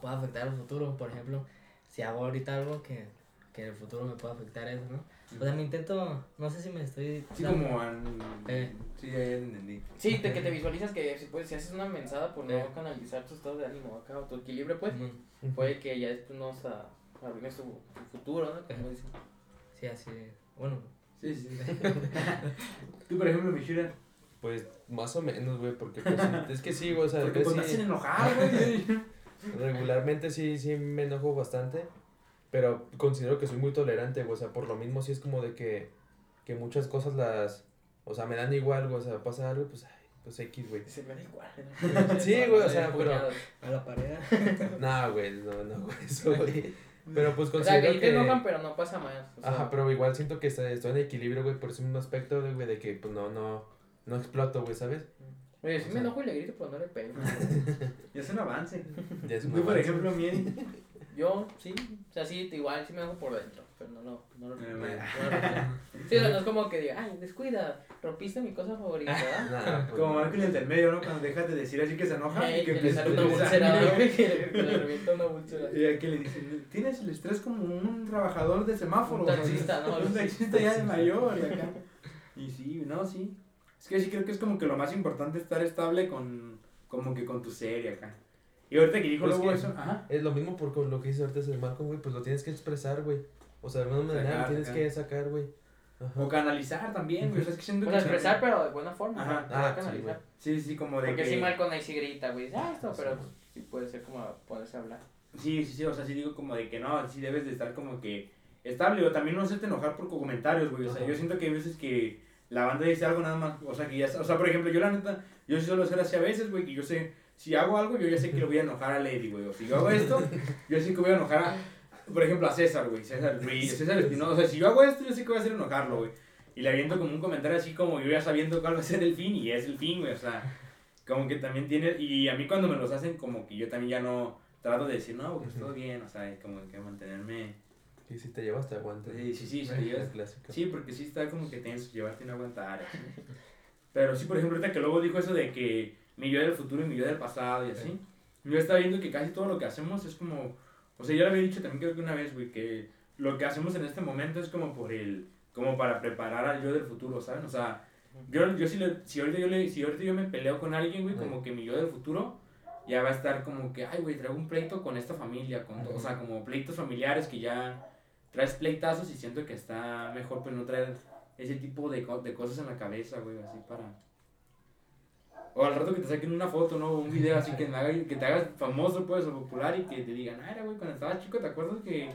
puede afectar al futuro, por ejemplo, si hago ahorita algo que, que en el futuro me pueda afectar eso, ¿no? O sea, me intento, no sé si me estoy... Sí, dando- como. an- Eh. Sí, ya entendí. Sí, de que te visualizas que si, pues, si haces una mensada por no Eh. canalizar tu estado de ánimo acá o tu equilibrio, pues, Mm, puede que ya después no hasta arruines tu, tu futuro, ¿no? Como dicen. Sí, así, bueno, Sí, sí. *laughs* Tú, por ejemplo, Mishira. Pues más o menos, güey, porque pues, sí, *laughs* es que sí, güey, o sea, Porque pues me sí- enojar, güey. *laughs* regularmente sí, sí me enojo bastante, pero considero que soy muy tolerante, güey, o sea, por lo mismo sí es como de que, que muchas cosas las, o sea, me dan igual, güey, o sea, pasa algo, pues, ay, pues X, güey. Se me da igual. ¿no? Sí, güey, o sea, pero- a la pared. No, güey, no, no, güey, eso, güey. Pero pues O sea, que considero te enojan, pero no pasa más. o sea, Ajá, pero igual siento que estoy estoy en equilibrio, güey, por ese mismo aspecto, de, güey, de que, pues, no, no, no exploto, güey, ¿sabes? Oye, sí me enojo y le grito, pero no le pego. *laughs* Ya es un avance. Ya es un Tú, por ejemplo, Mieri. Yo, sí, o sea, sí, igual sí me enojo por dentro, pero no, no, no, lo- Eh, no, no lo. Sí, o sea, no es como que diga, ay, descuida, rompiste mi cosa favorita, *laughs* ¿verdad? Pues, Como no. Marco en el intermedio, ¿no? Cuando dejas de decir así que se enoja y que que le sale una úlcera, *laughs* que que le revienta una úlcera. Y aquí le dicen, tienes el estrés como un trabajador de semáforo. Un taxista, ¿no? *laughs* Un taxista ya de mayor. y acá. Y sí, no, sí. Es que sí creo que es como que lo más importante estar estable con, como que con tu serie acá. Y ahorita que dijo Pues luego que- eso, ajá. Es lo mismo por con lo que dice ahorita ese Malcolm, güey, pues lo tienes que expresar, güey. O sea, de alguna manera Sacar, tienes sacar. que sacar, güey. Ajá. O canalizar también, güey. O sea, es que siento O que. sea, expresar, pero de buena forma. Ajá. ¿no? Ah, canalizar. Sí, sí, como de Porque que. si mal con ahí sí grita, güey, ah, esto, pero pues, sí puede ser como poderse hablar. Sí, sí, sí, o sea, sí digo como de que no, sí debes de estar como que estable, o también no hacerte enojar por comentarios, güey, o sea, Ajá. yo siento que hay veces que la banda dice algo nada más, o sea, que ya, o sea, por ejemplo, yo la neta, yo sí suelo ser así a veces, güey, que yo sé, si hago algo, yo ya sé que lo voy a enojar a Lady, güey, o si yo hago esto, *laughs* yo sé que voy a enojar a, por ejemplo, a César, güey, César Ruiz, César Espinosa, o sea, si yo hago esto, yo sé que voy a hacer enojarlo, güey, y le aviento como un comentario así como yo ya sabiendo cuál va a ser el fin, y es el fin, güey, o sea, como que también tiene, y a mí cuando me los hacen, como que yo también ya no trato de decir, no, pues todo bien, o sea, como que mantenerme, Y si te llevas, te aguantas. sí, sí, sí, sí, Es yo- clásico. sí, porque sí está como que tenso llevarte y no aguantar, así. pero sí, por ejemplo, ahorita que luego dijo eso de que mi yo del futuro y mi yo del pasado y así, yo estaba viendo que casi todo lo que hacemos es como, o sea, yo le había dicho también creo que una vez, güey, que lo que hacemos en este momento es como por el, como para preparar al yo del futuro, ¿saben? O sea, yo, yo si, le, si, ahorita yo le, si ahorita yo me peleo con alguien, güey, como que mi yo del futuro ya va a estar como que, ay, güey, traigo un pleito con esta familia, con o sea, como pleitos familiares que ya traes pleitazos y siento que está mejor, pues no traer ese tipo de, de cosas en la cabeza, güey, así para... O al rato que te saquen una foto, ¿no? Un video así que, me haga- que te hagas famoso, pues, o popular y que te digan, ah, era, güey, cuando estabas chico, ¿te acuerdas que...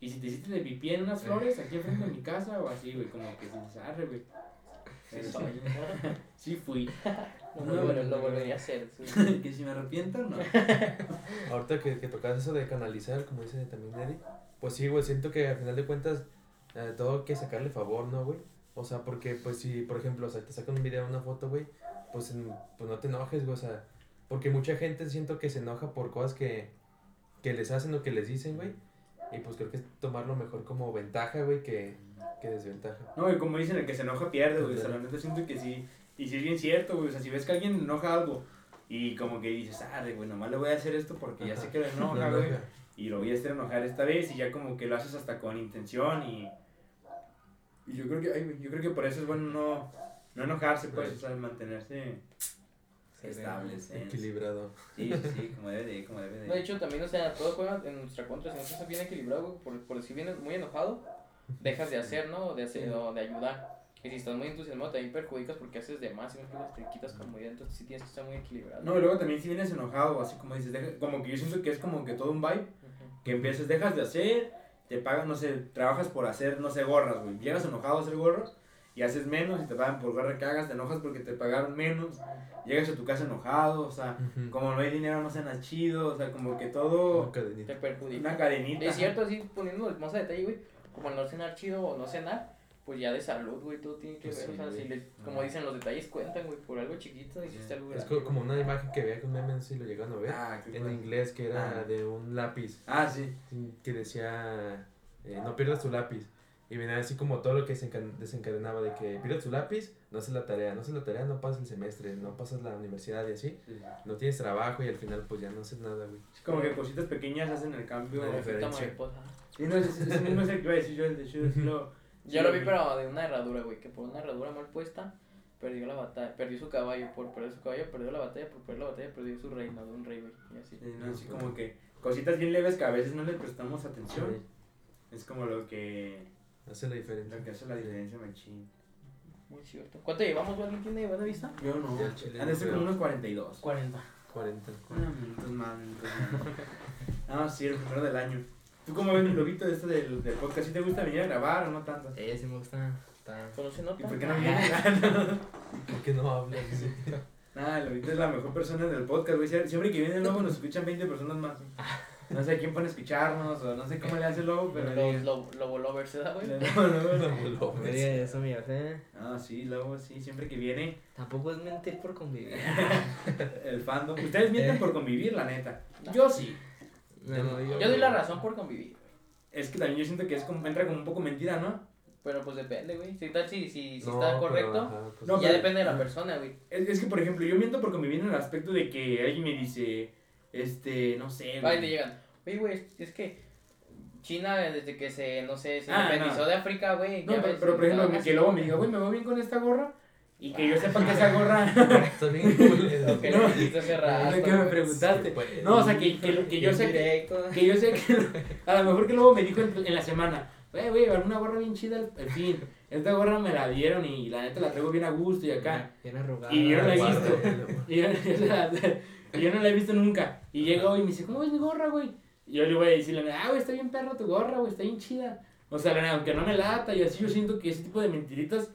Y si te hiciste de pipí en unas flores aquí enfrente de mi casa o así, güey, como que se desarre, güey. Sí, sí, soy. sí fui. No, No, lo, bueno, lo volvería a hacer. sí. *laughs* que si me arrepiento, no. *laughs* Ahorita que, que tocas eso de canalizar, como dice también Eddie, pues sí, güey, siento que al final de cuentas eh, todo hay que sacarle favor, ¿no, güey? O sea, porque, pues si, por ejemplo, o sea, te sacan un video, una foto, güey, pues, pues no te enojes, güey, o sea, porque mucha gente siento que se enoja por cosas que, que les hacen o que les dicen, güey, y pues creo que es tomarlo mejor como ventaja, güey, que, que desventaja. No, y como dicen, el que se enoja pierde, güey. O sea, la neta siento que sí. Y sí es bien cierto, güey. O sea, si ves que alguien enoja algo y como que dices, ah, güey, nomás le voy a hacer esto porque ya sé Ajá. que lo *laughs* enoja, No, güey. Y lo voy a hacer enojar esta vez y ya como que lo haces hasta con intención y... Y yo creo que, ay, yo creo que por eso es bueno no, no enojarse, pues, o sea, mantenerse estables. Equilibrado. Sí, sí, sí, como debe de, como debe No, de de. hecho, también, o sea, todo juega en nuestra contra. Si no estás bien equilibrado, güey, por, por si vienes muy enojado, dejas de hacer, ¿no? De hacer, o de ayudar. Y si estás muy entusiasmado, también perjudicas porque haces de más y no te quitas comodidad. Entonces, sí tienes que estar muy equilibrado. No, y luego también si vienes enojado, así como dices, deja- como que yo siento que es como que todo un vibe, Ujú. que empiezas, dejas de hacer, te pagan, no sé, trabajas por hacer, no sé, gorras, güey. Llegas enojado a hacer gorras y haces menos y te pagan por gorra que hagas, te enojas porque te pagaron menos, llegas a tu casa enojado, o sea, como no hay dinero no cenas chido, o sea, como que todo, Una cadenita. Te perjudica. una cadenita. Es cierto, así poniéndolo más a detalle, güey, como el no cenar chido o no cenar, pues ya de salud, güey, todo tiene que Pues ver. sí, o sea, si le- como dicen, los detalles cuentan, güey, por algo chiquito hiciste algo Es grande, como una imagen que veía que un meme, si lo llegaron a ver, Ah, en bueno. inglés, que era Ah. de un lápiz. Ah, sí. que decía eh, no pierdas tu lápiz y venía así como todo lo que desencadenaba de que pierdas tu lápiz no haces la tarea no haces la tarea no pasas el semestre no pasas la universidad y así Sí, no tienes trabajo y al final pues ya no haces nada güey Sí, como que cositas pequeñas hacen el cambio. La diferencia. Sí, no, ese, ese mismo es el que iba a decir yo, de hecho, sí lo, Yo lo vi, pero de una herradura, güey, que por una herradura mal puesta perdió la batalla, perdió su caballo, por perder su caballo, perdió la batalla, por perder la batalla, perdió su reino de un rey, güey, y así. Sí, no, así como que cositas bien leves que a veces no le prestamos atención. Es como lo que, Hace la diferencia. lo que hace la diferencia, machín. Muy cierto. ¿Cuánto llevamos? ¿Alguien tiene buena vista? Yo no. Ya el chile Han de no ser como unos 42. 40. 40. Ah, minutos más, minutos más. Ah, sí, el primero del año. ¿Tú cómo ves mi lobito de este del, del podcast? ¿Sí te gusta venir a grabar o no tanto? Ella sí me gusta. Está... No se nota. ¿Y por qué no *laughs* viene? *laughs* ¿Por qué no hablas? *laughs* Nada, el lobito es la mejor persona del podcast, güey. Siempre que viene el lobo nos escuchan 20 personas más. No sé quién pone a escucharnos o no sé cómo le hace el lobo, pero... Los lobo, lobo lovers, ¿verdad, güey? *laughs* No diga eso, mi fe. Ah, sí, lobo, sí. Siempre que viene Tampoco es mentir por convivir. *laughs* el fandom. Ustedes mienten por convivir, la neta. Yo sí. No, Yo doy la razón por convivir. Es que también yo siento que es como, entra como un poco mentira, ¿no? Pero pues depende, güey. Si tal, si, si, si No, está pero, correcto, ajá, pues, No, ya pero- depende de la persona, güey. Es, es que, por ejemplo, yo miento por convivir en el aspecto de que alguien me dice, este, no sé, Ahí güey. te llegan. Oye, güey, es- que China, desde que se, no sé, se Ah, independizó no. de África, güey. No, ya pero, pero, por ejemplo, que luego me diga, güey, me veo bien con esta gorra. Y que yo sepa que esa gorra. Está bien culero. Que No. ¿De qué me preguntaste? Sí, pues. No, o sea, que, que, que yo sé que, Directo. que yo sé que a lo mejor que luego me dijo en, en la semana, güey, güey, una gorra bien chida, al- en fin, esta gorra me la dieron y la neta la traigo bien a gusto y acá. Bien arrugada. Y yo no la he visto. Y yo, y yo no la he visto nunca. Y llega hoy y me dice, ¿cómo ves mi gorra, güey? Y yo le voy a decirle, ah, güey, está bien perro tu gorra, güey, está bien chida. O sea, la neta, aunque no me lata y así, yo siento que ese tipo de mentiritas,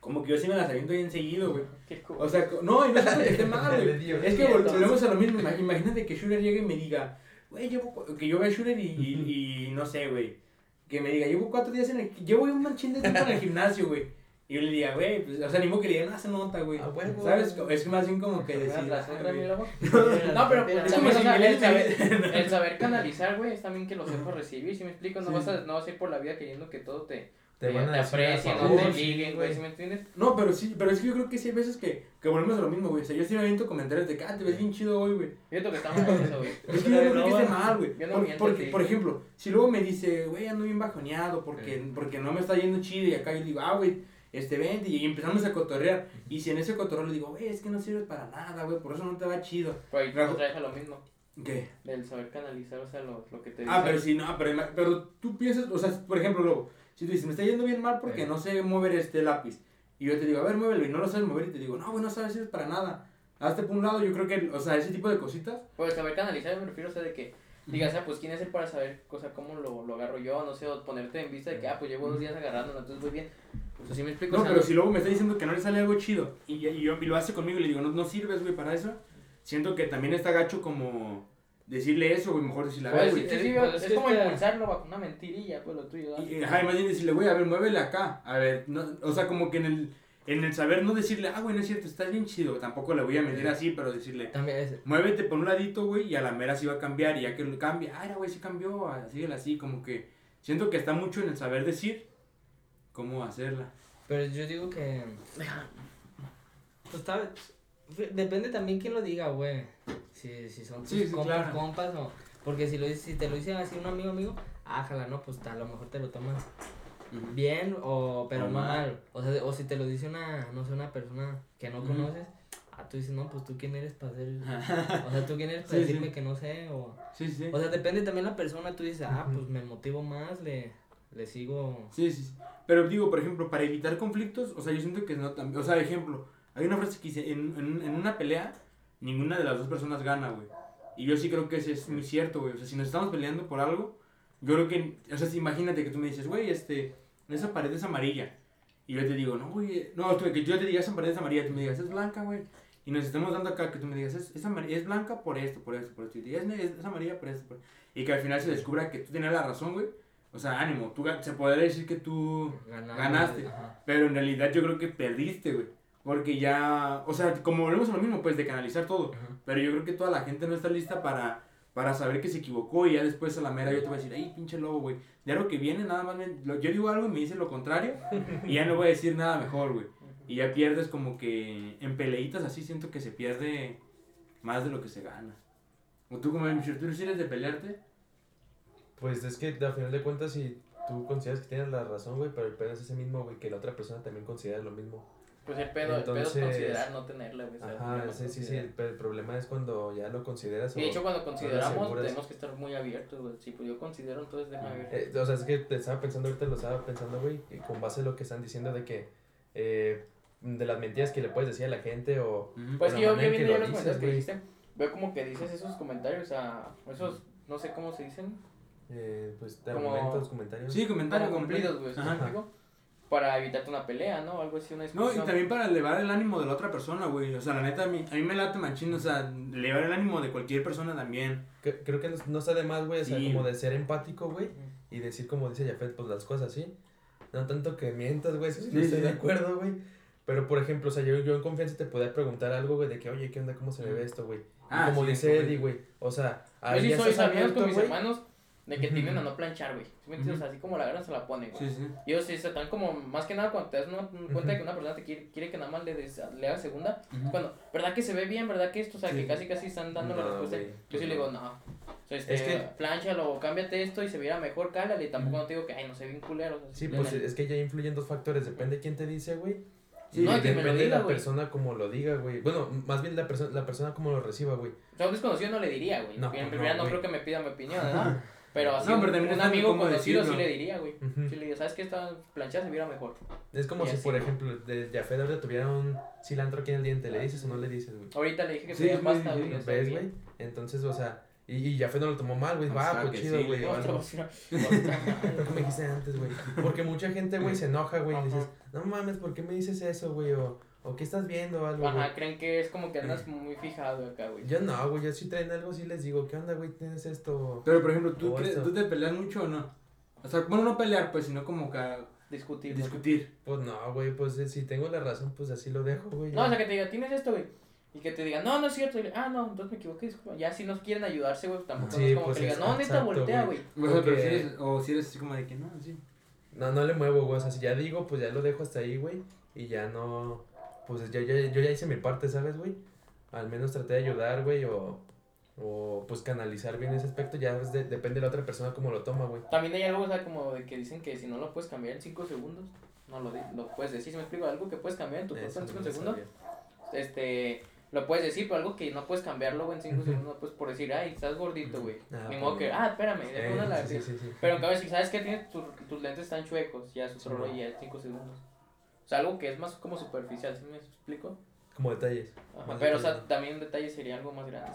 como que yo sí me las aviento bien seguido, güey. O sea, no, y no es porque esté mal, *laughs* güey. Es que volvemos a lo mismo. Ima- Imagínate que Shooter llegue y me diga, güey, llevo. Que yo vea a Shooter y, y, y no sé, güey. Que me diga, llevo cuatro días en el. Llevo un manchín de tiempo en el gimnasio, güey. Y yo le diga, güey, pues, o sea, ni modo que le diga, no, se nota, güey. Ah, huevo. ¿Sabes? Es más bien como que ¿Me decir. ah, otra, mi güey. *laughs* No, pero pues, es como si el, saber, *laughs* el saber canalizar, güey, es también que lo sepas recibir, ¿sí me explico? No, Sí, vas a, no vas a ir por la vida queriendo que todo te, Te van a aprecien, no te sí, liguen, güey, güey. ¿sí me entiendes? No, pero sí, pero es que yo creo que sí hay veces que, que volvemos a lo mismo, güey. O sea, yo sí me aviento comentarios de que, ah, te ves bien chido hoy, güey. Fíjate que está mal eso, güey. *laughs* Es que yo no creo que esté mal, güey. yo no Por- miento, porque, por ejemplo, si luego me dice, güey, ando bien bajoneado porque, porque no me está yendo chido y acá yo digo, ah, güey, este, vente, y empezamos a cotorrear. Y si en ese cotorreo le digo, güey, es que no sirves para nada, güey, por eso no te va chido. Pero ahí Rajo- otra vez a lo mismo, ¿Qué? del saber canalizar, o sea, lo, lo que te Ah, dice. pero sí, no, pero, pero tú piensas, o sea, por ejemplo, luego, si tú dices, me está yendo bien mal porque Eh. no sé mover este lápiz. Y yo te digo, a ver, muévelo, y no lo sabes mover, y te digo, no, güey, no sabes sirves para nada. Hazte por un lado, yo creo que, o sea, ese tipo de cositas. Pues saber canalizar me refiero, o sea, de que digas, ah, pues quién es él para saber, o sea, cómo lo, lo agarro yo, no sé, o ponerte en vista de que, ah, pues llevo dos días agarrándolo, entonces voy bien. O sea, sí me explico. o No, sea, pero si luego me está diciendo que no le sale algo chido y, y, yo, y lo hace conmigo y le digo, no, no sirves, güey, para eso, siento que también está gacho como decirle eso, güey, mejor decirle, a ver, Pues, güey. sí, sí, sí, Pues, es, es como está- impulsarlo bajo una mentirilla, pues lo tuyo. ¿no? Y, ajá, bien decirle, güey, a ver, muévele acá. A ver, no, o sea, como que en el, en el saber no decirle, ah, güey, no es cierto, estás bien chido. Tampoco le voy a meter así, pero decirle, También es. muévete por un ladito, güey, y a la mera sí va a cambiar. Y ya que lo cambia, ah, era, güey, sí cambió, así, así, como que siento que está mucho en el saber decir cómo hacerla. Pero yo digo que. Pues está. Depende también quién lo diga, güey. Si, si son tus Sí, sí, compas, claro. compas o. Porque si, lo, si te lo dice así un amigo, amigo, ájala, no, pues a lo mejor te lo tomas bien o pero O mal. mal. O sea, o si te lo dice una, no sé, una persona que no Ujú. conoces, ah, tú dices, no, pues tú quién eres para hacer. *laughs* o sea, tú quién eres para Sí, sí. decirme que no sé o. Sí, sí. O sea, depende también la persona, tú dices, ah, pues me motivo más, le, le sigo. Sí, sí, sí. Pero digo, por ejemplo, para evitar conflictos, o sea, yo siento que no también. O sea, ejemplo, hay una frase que dice: en, en, en una pelea, ninguna de las dos personas gana, güey. Y yo sí creo que eso es muy cierto, güey. O sea, si nos estamos peleando por algo, yo creo que. O sea, si imagínate que tú me dices, güey, este. Esa pared es amarilla. Y yo te digo, no, güey. No, tú- que yo te diga, esa pared es amarilla. Tú me digas, es blanca, güey. Y nos estemos dando acá, que tú me digas, es, es, amar- es blanca por esto, por esto, por esto. Y te digas, es, es, amarilla por esto, por Y que al final se descubra que tú tenías la razón, güey. O sea, ánimo. Tú, se podría decir que tú. Ganaste. ajá. Pero en realidad yo creo que perdiste, güey. Porque ya, o sea, como volvemos a lo mismo, pues de canalizar todo. Ajá. Pero yo creo que toda la gente no está lista para, para saber que se equivocó y ya después a la mera yo te voy a decir, ay, pinche lobo, güey. Ya lo que viene, nada más, me- lo- yo digo algo y me dice lo contrario y ya no voy a decir nada mejor, güey. Y ya pierdes como que en peleitas así siento que se pierde más de lo que se gana. ¿O tú como tú sí eres de pelearte? Pues es que al final de cuentas, si tú consideras que tienes la razón, güey, pero el es ese mismo, güey, que la otra persona también considera lo mismo. Pues el pedo, el pedo Entonces- es considerar no tenerla, güey. o sea, Ajá, sí, sí, sí, el, pero el problema es cuando ya lo consideras Y de o- hecho, cuando o consideramos, tenemos que estar muy abiertos, güey. Si pues yo considero, entonces déjame ver. Eh, o sea, es que te estaba pensando, ahorita lo estaba pensando, güey, y con base a lo que están diciendo de que, eh, de las mentiras que le puedes decir a la gente o... Pues yo, yo viendo ya los comentarios que dijiste, veo como que dices esos comentarios, a esos, no sé cómo se dicen, Eh, pues, argumentos, comentarios. Sí, comentario. como cumplidos, güey, comentario. ¿sí me Ajá. Para evitarte una pelea, ¿no? Algo así, una No, y discusión. también para elevar el ánimo de la otra persona, güey. O sea, la neta, a mí, a mí me late machín, o sea, elevar el ánimo de cualquier persona también. Que- Creo que no, está de más, güey, o sea, Sí. como de ser empático, güey, y decir como dice Jafet, pues las cosas, ¿sí? No tanto que mientas, güey, eso sí, no Sí, estoy sí. de acuerdo, güey. Pero, por ejemplo, o sea, yo, yo en confianza te podía preguntar algo, güey, de que, oye, ¿qué onda? ¿Cómo se me ve esto, güey? Ah, como sí, dice. Eddie, güey, o sea, Yo ahí sí ya soy estás amigos con abierto, mis güey. hermanos de que tienden a no planchar, güey. ¿Sí me entiendes? O sea, así como la agarran se la ponen, güey. Sí, sí. Y ellos sí se están como, más que nada, cuando te das una- cuenta de que una persona te quiere, quiere que nada más le, des, le haga segunda, cuando, ¿verdad que se ve bien? ¿Verdad que esto? O sea, que casi casi están dando la No, respuesta. Yo pues sí le no. digo, no. O sea, este, Es que- plánchalo, cámbiate esto y se viera mejor, cálale. Y tampoco no te digo que, ay, no se ve bien culero. o sea, Sí, pues es que ya influyen dos factores, depende de quién te dice, güey. Sí, no, depende de diga, la güey. persona como lo diga, güey. Bueno, más bien la, persona la persona como lo reciba, güey. O sea, un desconocido no le diría, güey. No, en no, primera no, creo que me pida mi opinión, *laughs* ¿verdad? Pero así, No, pero un, un amigo conocido sí decirlo. le diría, güey. Ujú. Sí le diría, ¿sabes qué? Esta planchada se viera mejor. Es como Y si, así, por ejemplo, de Jafet ahorita tuviera un cilantro aquí en el diente. ¿Le dices o no le dices, güey? Ahorita le dije que Sí, güey, pasta, sí, güey. ¿Ves, güey? Entonces, o sea, y, y Jafet no lo tomó mal, güey. O Va, sea, pues que chido, sí, güey. güey. o No, algo. no, no, no, Lo que me dijiste antes, güey. Porque mucha gente, güey, se enoja, güey. Y dices, no mames, ¿por qué me dices eso, güey? O, o ¿qué estás viendo o algo, güey? Ajá, creen que es como que andas muy fijado acá, güey. Yo no, güey. Yo si traen algo, sí les digo, ¿qué onda, güey? ¿Tienes esto? Pero, por ejemplo, ¿tú, crees-. ¿tú te peleas mucho o no? O sea, bueno, no pelear, pues, sino como que Discutir. ¿no? discutir. Pues no, güey. Pues eh, si tengo la razón, pues así lo dejo, güey. No, o sea, que te diga, ¿tienes esto, güey? Y que te digan, no, no es cierto. Y ah, no, entonces me equivoqué, disculpa. Ya si nos quieren ayudarse, güey, tampoco Sí, es como pues que digan, no, neta, voltea, güey. güey. O sea, pero si eres, o si eres así como de que no, sí. No, no le muevo, güey. O sea, si ya digo, pues ya lo dejo hasta ahí, güey. Y ya no. Pues ya, ya, yo ya hice mi parte, ¿sabes, güey? Al menos traté de ayudar, güey. O, o pues canalizar bien ese aspecto. Ya es de- depende de la otra persona cómo lo toma, güey. También hay algo, o sea, como de que dicen que si no lo puedes cambiar en 5 segundos, no lo, lo puedes decir. Si me explico, algo que puedes cambiar en tu cuerpo en no 5 lo segundos, sabía. este, lo puedes decir, pero algo que no puedes cambiarlo, güey, en 5 Ujú. segundos, pues por decir, ay, estás gordito, güey. Ah, Ni pues, modo que, ah, espérame, Eh, déjame una la sí, sí. Pero en cambio, si sabes que tienes tus, tus lentes están chuecos, ya es otro rollo, ya es 5 segundos. O sea, algo que es más como superficial, ¿sí me explico? Como detalles. Ajá, pero, o sea, también un detalle sería algo más grande,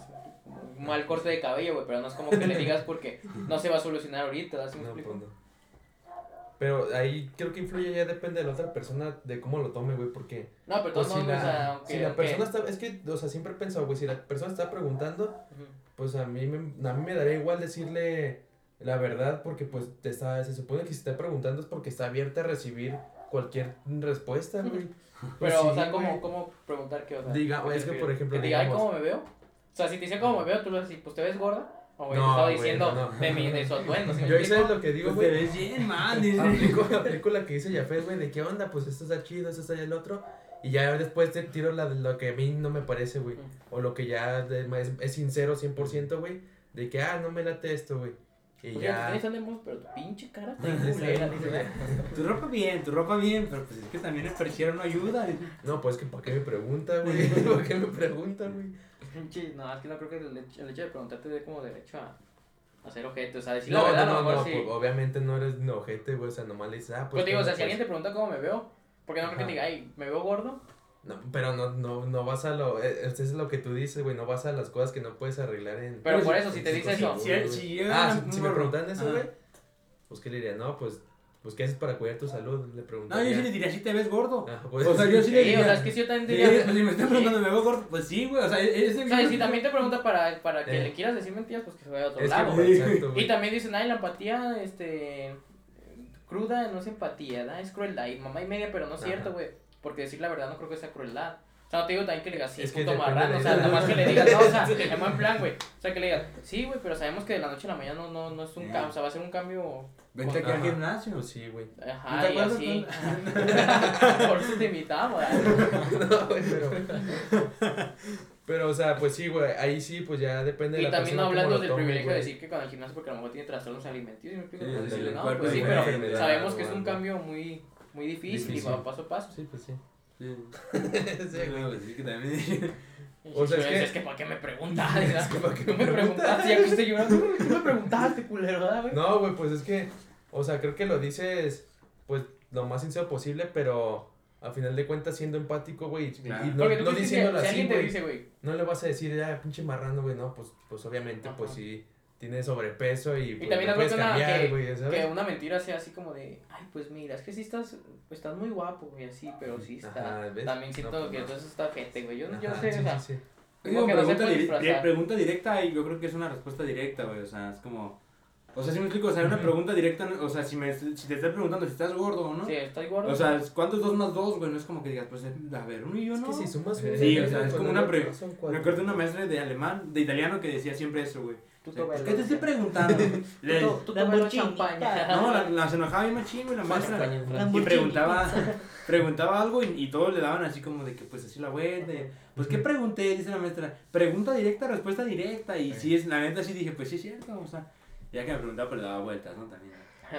un mal corte de cabello, güey, pero no es como que le *laughs* digas porque no se va a solucionar ahorita, ¿sí me No, explico? pues. Pero ahí creo que influye ya depende de la otra persona de cómo lo tome, güey, porque No, pero pues, todos si, modos, o sea, la, si persona está, es que, o sea, siempre he pensado, güey, si la persona está preguntando, pues a mí me, a mí me daría igual decirle la verdad porque pues te está, se supone que si está preguntando es porque está abierta a recibir cualquier respuesta, güey. Pero, Pues o sí, sea, ¿cómo. ¿cómo preguntar qué? O sea, Diga- ¿qué te es que, por ejemplo, Que te diga, digamos- ¿cómo me veo? O sea, si te dicen cómo me veo, tú le vas a decir, pues, ¿te ves gorda? O güey, No, te estaba güey, diciendo no, no. de, mi, de su atuendo, ¿sí Yo ahí sabes lo que digo, Pues te güey. ves bien, man. dice. Aplico, aplico la que dice Jafet, güey, de qué onda, pues esto está chido, esto está y el otro. Y ya después te tiro la, lo que a mí no me parece, güey. O lo que ya de- es, es sincero 100%, güey. De que, ah, no me late esto, güey. Y Pues ya, tienes andemos, pero tu pinche cara está *laughs* culera. Tu ropa bien, tu ropa bien, pero pues es que también el persiero no ayuda. No, pues que ¿para qué me pregunta, güey? *laughs* ¿Para qué me pregunta, güey? Pinche, no, es que no creo que el hecho, el hecho de preguntarte dé como derecho a a hacer ojete, o sea, decir No, la verdad, no, no, no, sí. pues, obviamente no eres un ojete, güey, o sea, nomás le dices, ah, pues. Pues digo, o sea, ¿qué si alguien te pregunta cómo me veo, porque no creo que Ajá. te diga, ay, ¿me veo gordo? No, pero no, no, no vas a lo, eh, eso es lo que tú dices, güey, no vas a las cosas que no puedes arreglar en... Pero Pero por eso, si te Sí, dice sí, eso. Si, si Ah, si, me preguntan eso, güey, pues, ¿qué le diría? No, pues, pues, ¿qué haces para cuidar tu salud? Le No, preguntaría. yo sí le diría, si te ves gordo. Ah, pues, O sea, yo sí le diría. o sea, es que si yo también Sí, diría, pues si me están preguntando, ¿me veo gordo? Pues sí, güey. O sea, ese o sea, si también te pregunta *laughs* para, para que Eh. le quieras decir mentiras, pues que se vaya a otro es lado. que, exacto. Y también dicen, ay, la empatía, este, cruda no es empatía, ¿da? es crueldad. Y mamá y media, pero no es Ajá. cierto, güey. Porque decir la verdad no creo que sea crueldad. O sea, no te digo también que le digas, sí, Es puto marrano, o sea, nomás que le digas, no, o sea, *laughs* en buen plan, güey. O sea, que le digas, sí, güey, pero sabemos que de la noche a la mañana no, no, no es un Sí. cambio, o sea, va a ser un cambio, Vente aquí al gimnasio. Sí, güey. ¿No ajá, te y así. *laughs* Por eso te invitamos, ¿verdad? *laughs* No, güey, pero. Pero, o sea, pues sí, güey. Ahí sí, pues ya depende de Y la también persona no hablando cómo lo del tome, privilegio de decir que con el gimnasio porque a lo mejor tiene trastornos alimenticios, ¿me explico? Sí, Pues decirle, no, pues sí, pero sabemos que es un cambio muy, muy difícil, y Difícil. va paso a paso. Sí, pues sí. Sí. *laughs* Sí, güey. No, sí que también. *laughs* O sea, es que- es que ¿para qué me preguntas? *laughs* Es que ¿para qué no me me preguntaste, ya que estoy llorando, ¿qué me preguntaste, culero, verdad, güey? No, güey, pues es que. O sea, creo que lo dices, pues, lo más sincero posible, pero. A final de cuentas, siendo empático, güey. Claro. Y no, no que diciéndolo si así, güey. No le vas a decir, ya, pinche marrano, güey. No, pues, pues obviamente, Ajá. pues sí. Tiene sobrepeso y. Pues, también no has puedes cambiar, que- güey, ¿sabes? que una mentira sea así como de, ay, pues mira, es que sí estás, estás muy guapo, güey, así, pero sí está. Ajá. También siento No, pues que no. entonces está gente, güey. Yo, yo Ajá, sé, sí, o sea, sí, sí. Como Digo, que no pregunta, pregunta directa y yo creo que es una respuesta directa, güey. O sea, es como. O sea, si me explico, o sea, una pregunta directa, o sea, si, me, si te estás preguntando si estás gordo o no. sí, estoy gordo. O sea, ¿cuánto es 2 más 2, güey? No es como que digas, pues, a ver, uno y yo Es no. que si sumas Sí, o sea, es como una otro, pre- son Me acuerdo de una maestra de alemán, de italiano, que decía siempre eso, güey. Tú O sea, ¿Por qué te estoy preguntando? *laughs* Tú, tú La champaña. no, la, la se enojaba bien machín, la maestra. Y preguntaba, *laughs* preguntaba algo y, y todos le daban así como de que pues así la vuelta. y, Pues ¿qué pregunté? Dice la maestra. Pregunta directa, respuesta directa. Y sí, es, la neta sí dije, pues sí es cierto. O sea, ya que me preguntaba, pues le daba vueltas, ¿no? También.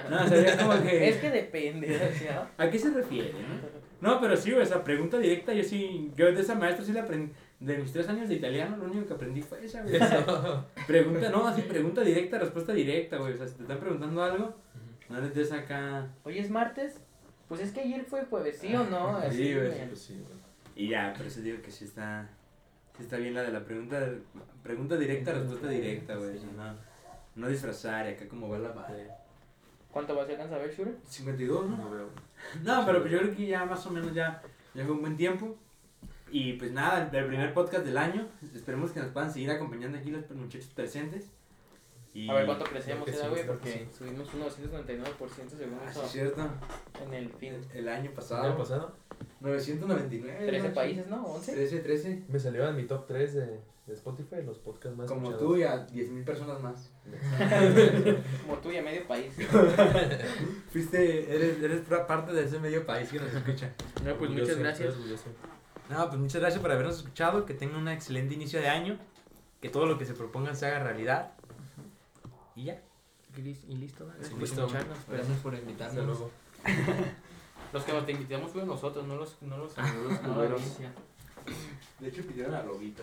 No, o sea, como que... *laughs* Es que depende, decía. ¿A qué se refiere, no? No, pero sí, güey, esa pregunta directa, yo sí, yo de esa maestra sí la aprendí. De mis tres años de italiano, lo único que aprendí fue esa, güey. *laughs* Pregunta, no, así pregunta directa, respuesta directa, güey. O sea, si te están preguntando algo, no les des acá. Hoy es martes. Pues es que ayer fue jueves, ¿sí o no? Sí, Así, güey, güey. Pues sí, güey. Y ya, por eso digo que sí está, sí está bien la de la pregunta, pregunta directa, respuesta directa, güey. o sea, no, no disfrazar, y acá como va la madre. ¿Cuánto vas a alcanzar a ver, Shure? 52, ¿no? No veo. No, pero pues yo creo que ya más o menos ya, ya fue un buen tiempo. Y pues nada, el primer podcast del año. Esperemos que nos puedan seguir acompañando aquí los muchachos presentes. Y... A ver cuánto crecemos, creo que ¿eh, sí, güey? Porque subimos un 999% según Ah, eso es cierto. en el fin. El año ¿El año pasado. pasado? 999. 13 ¿no? países, ¿no? ¿11? 13, 13. Me salió en mi top 3 de, de Spotify los podcasts más Como escuchados. tú y a 10.000 personas más. *laughs* Como tú y a medio país. *laughs* Fuiste, eres, eres parte de ese medio país que nos escucha. No, pues muchas Orgulloso, gracias. No, pues muchas gracias por habernos escuchado. Que tengan un excelente inicio de año. Que todo lo que se propongan se haga realidad. Y ya. Y listo, ¿vale? Sí, Pues listo. escucharnos, pero- Gracias por Hasta invitarnos. luego. *laughs* Los que nos te invitamos fueron nosotros, no los, no los, *laughs* Ah, no la bueno. audiencia. De hecho, pidieron a Lobito.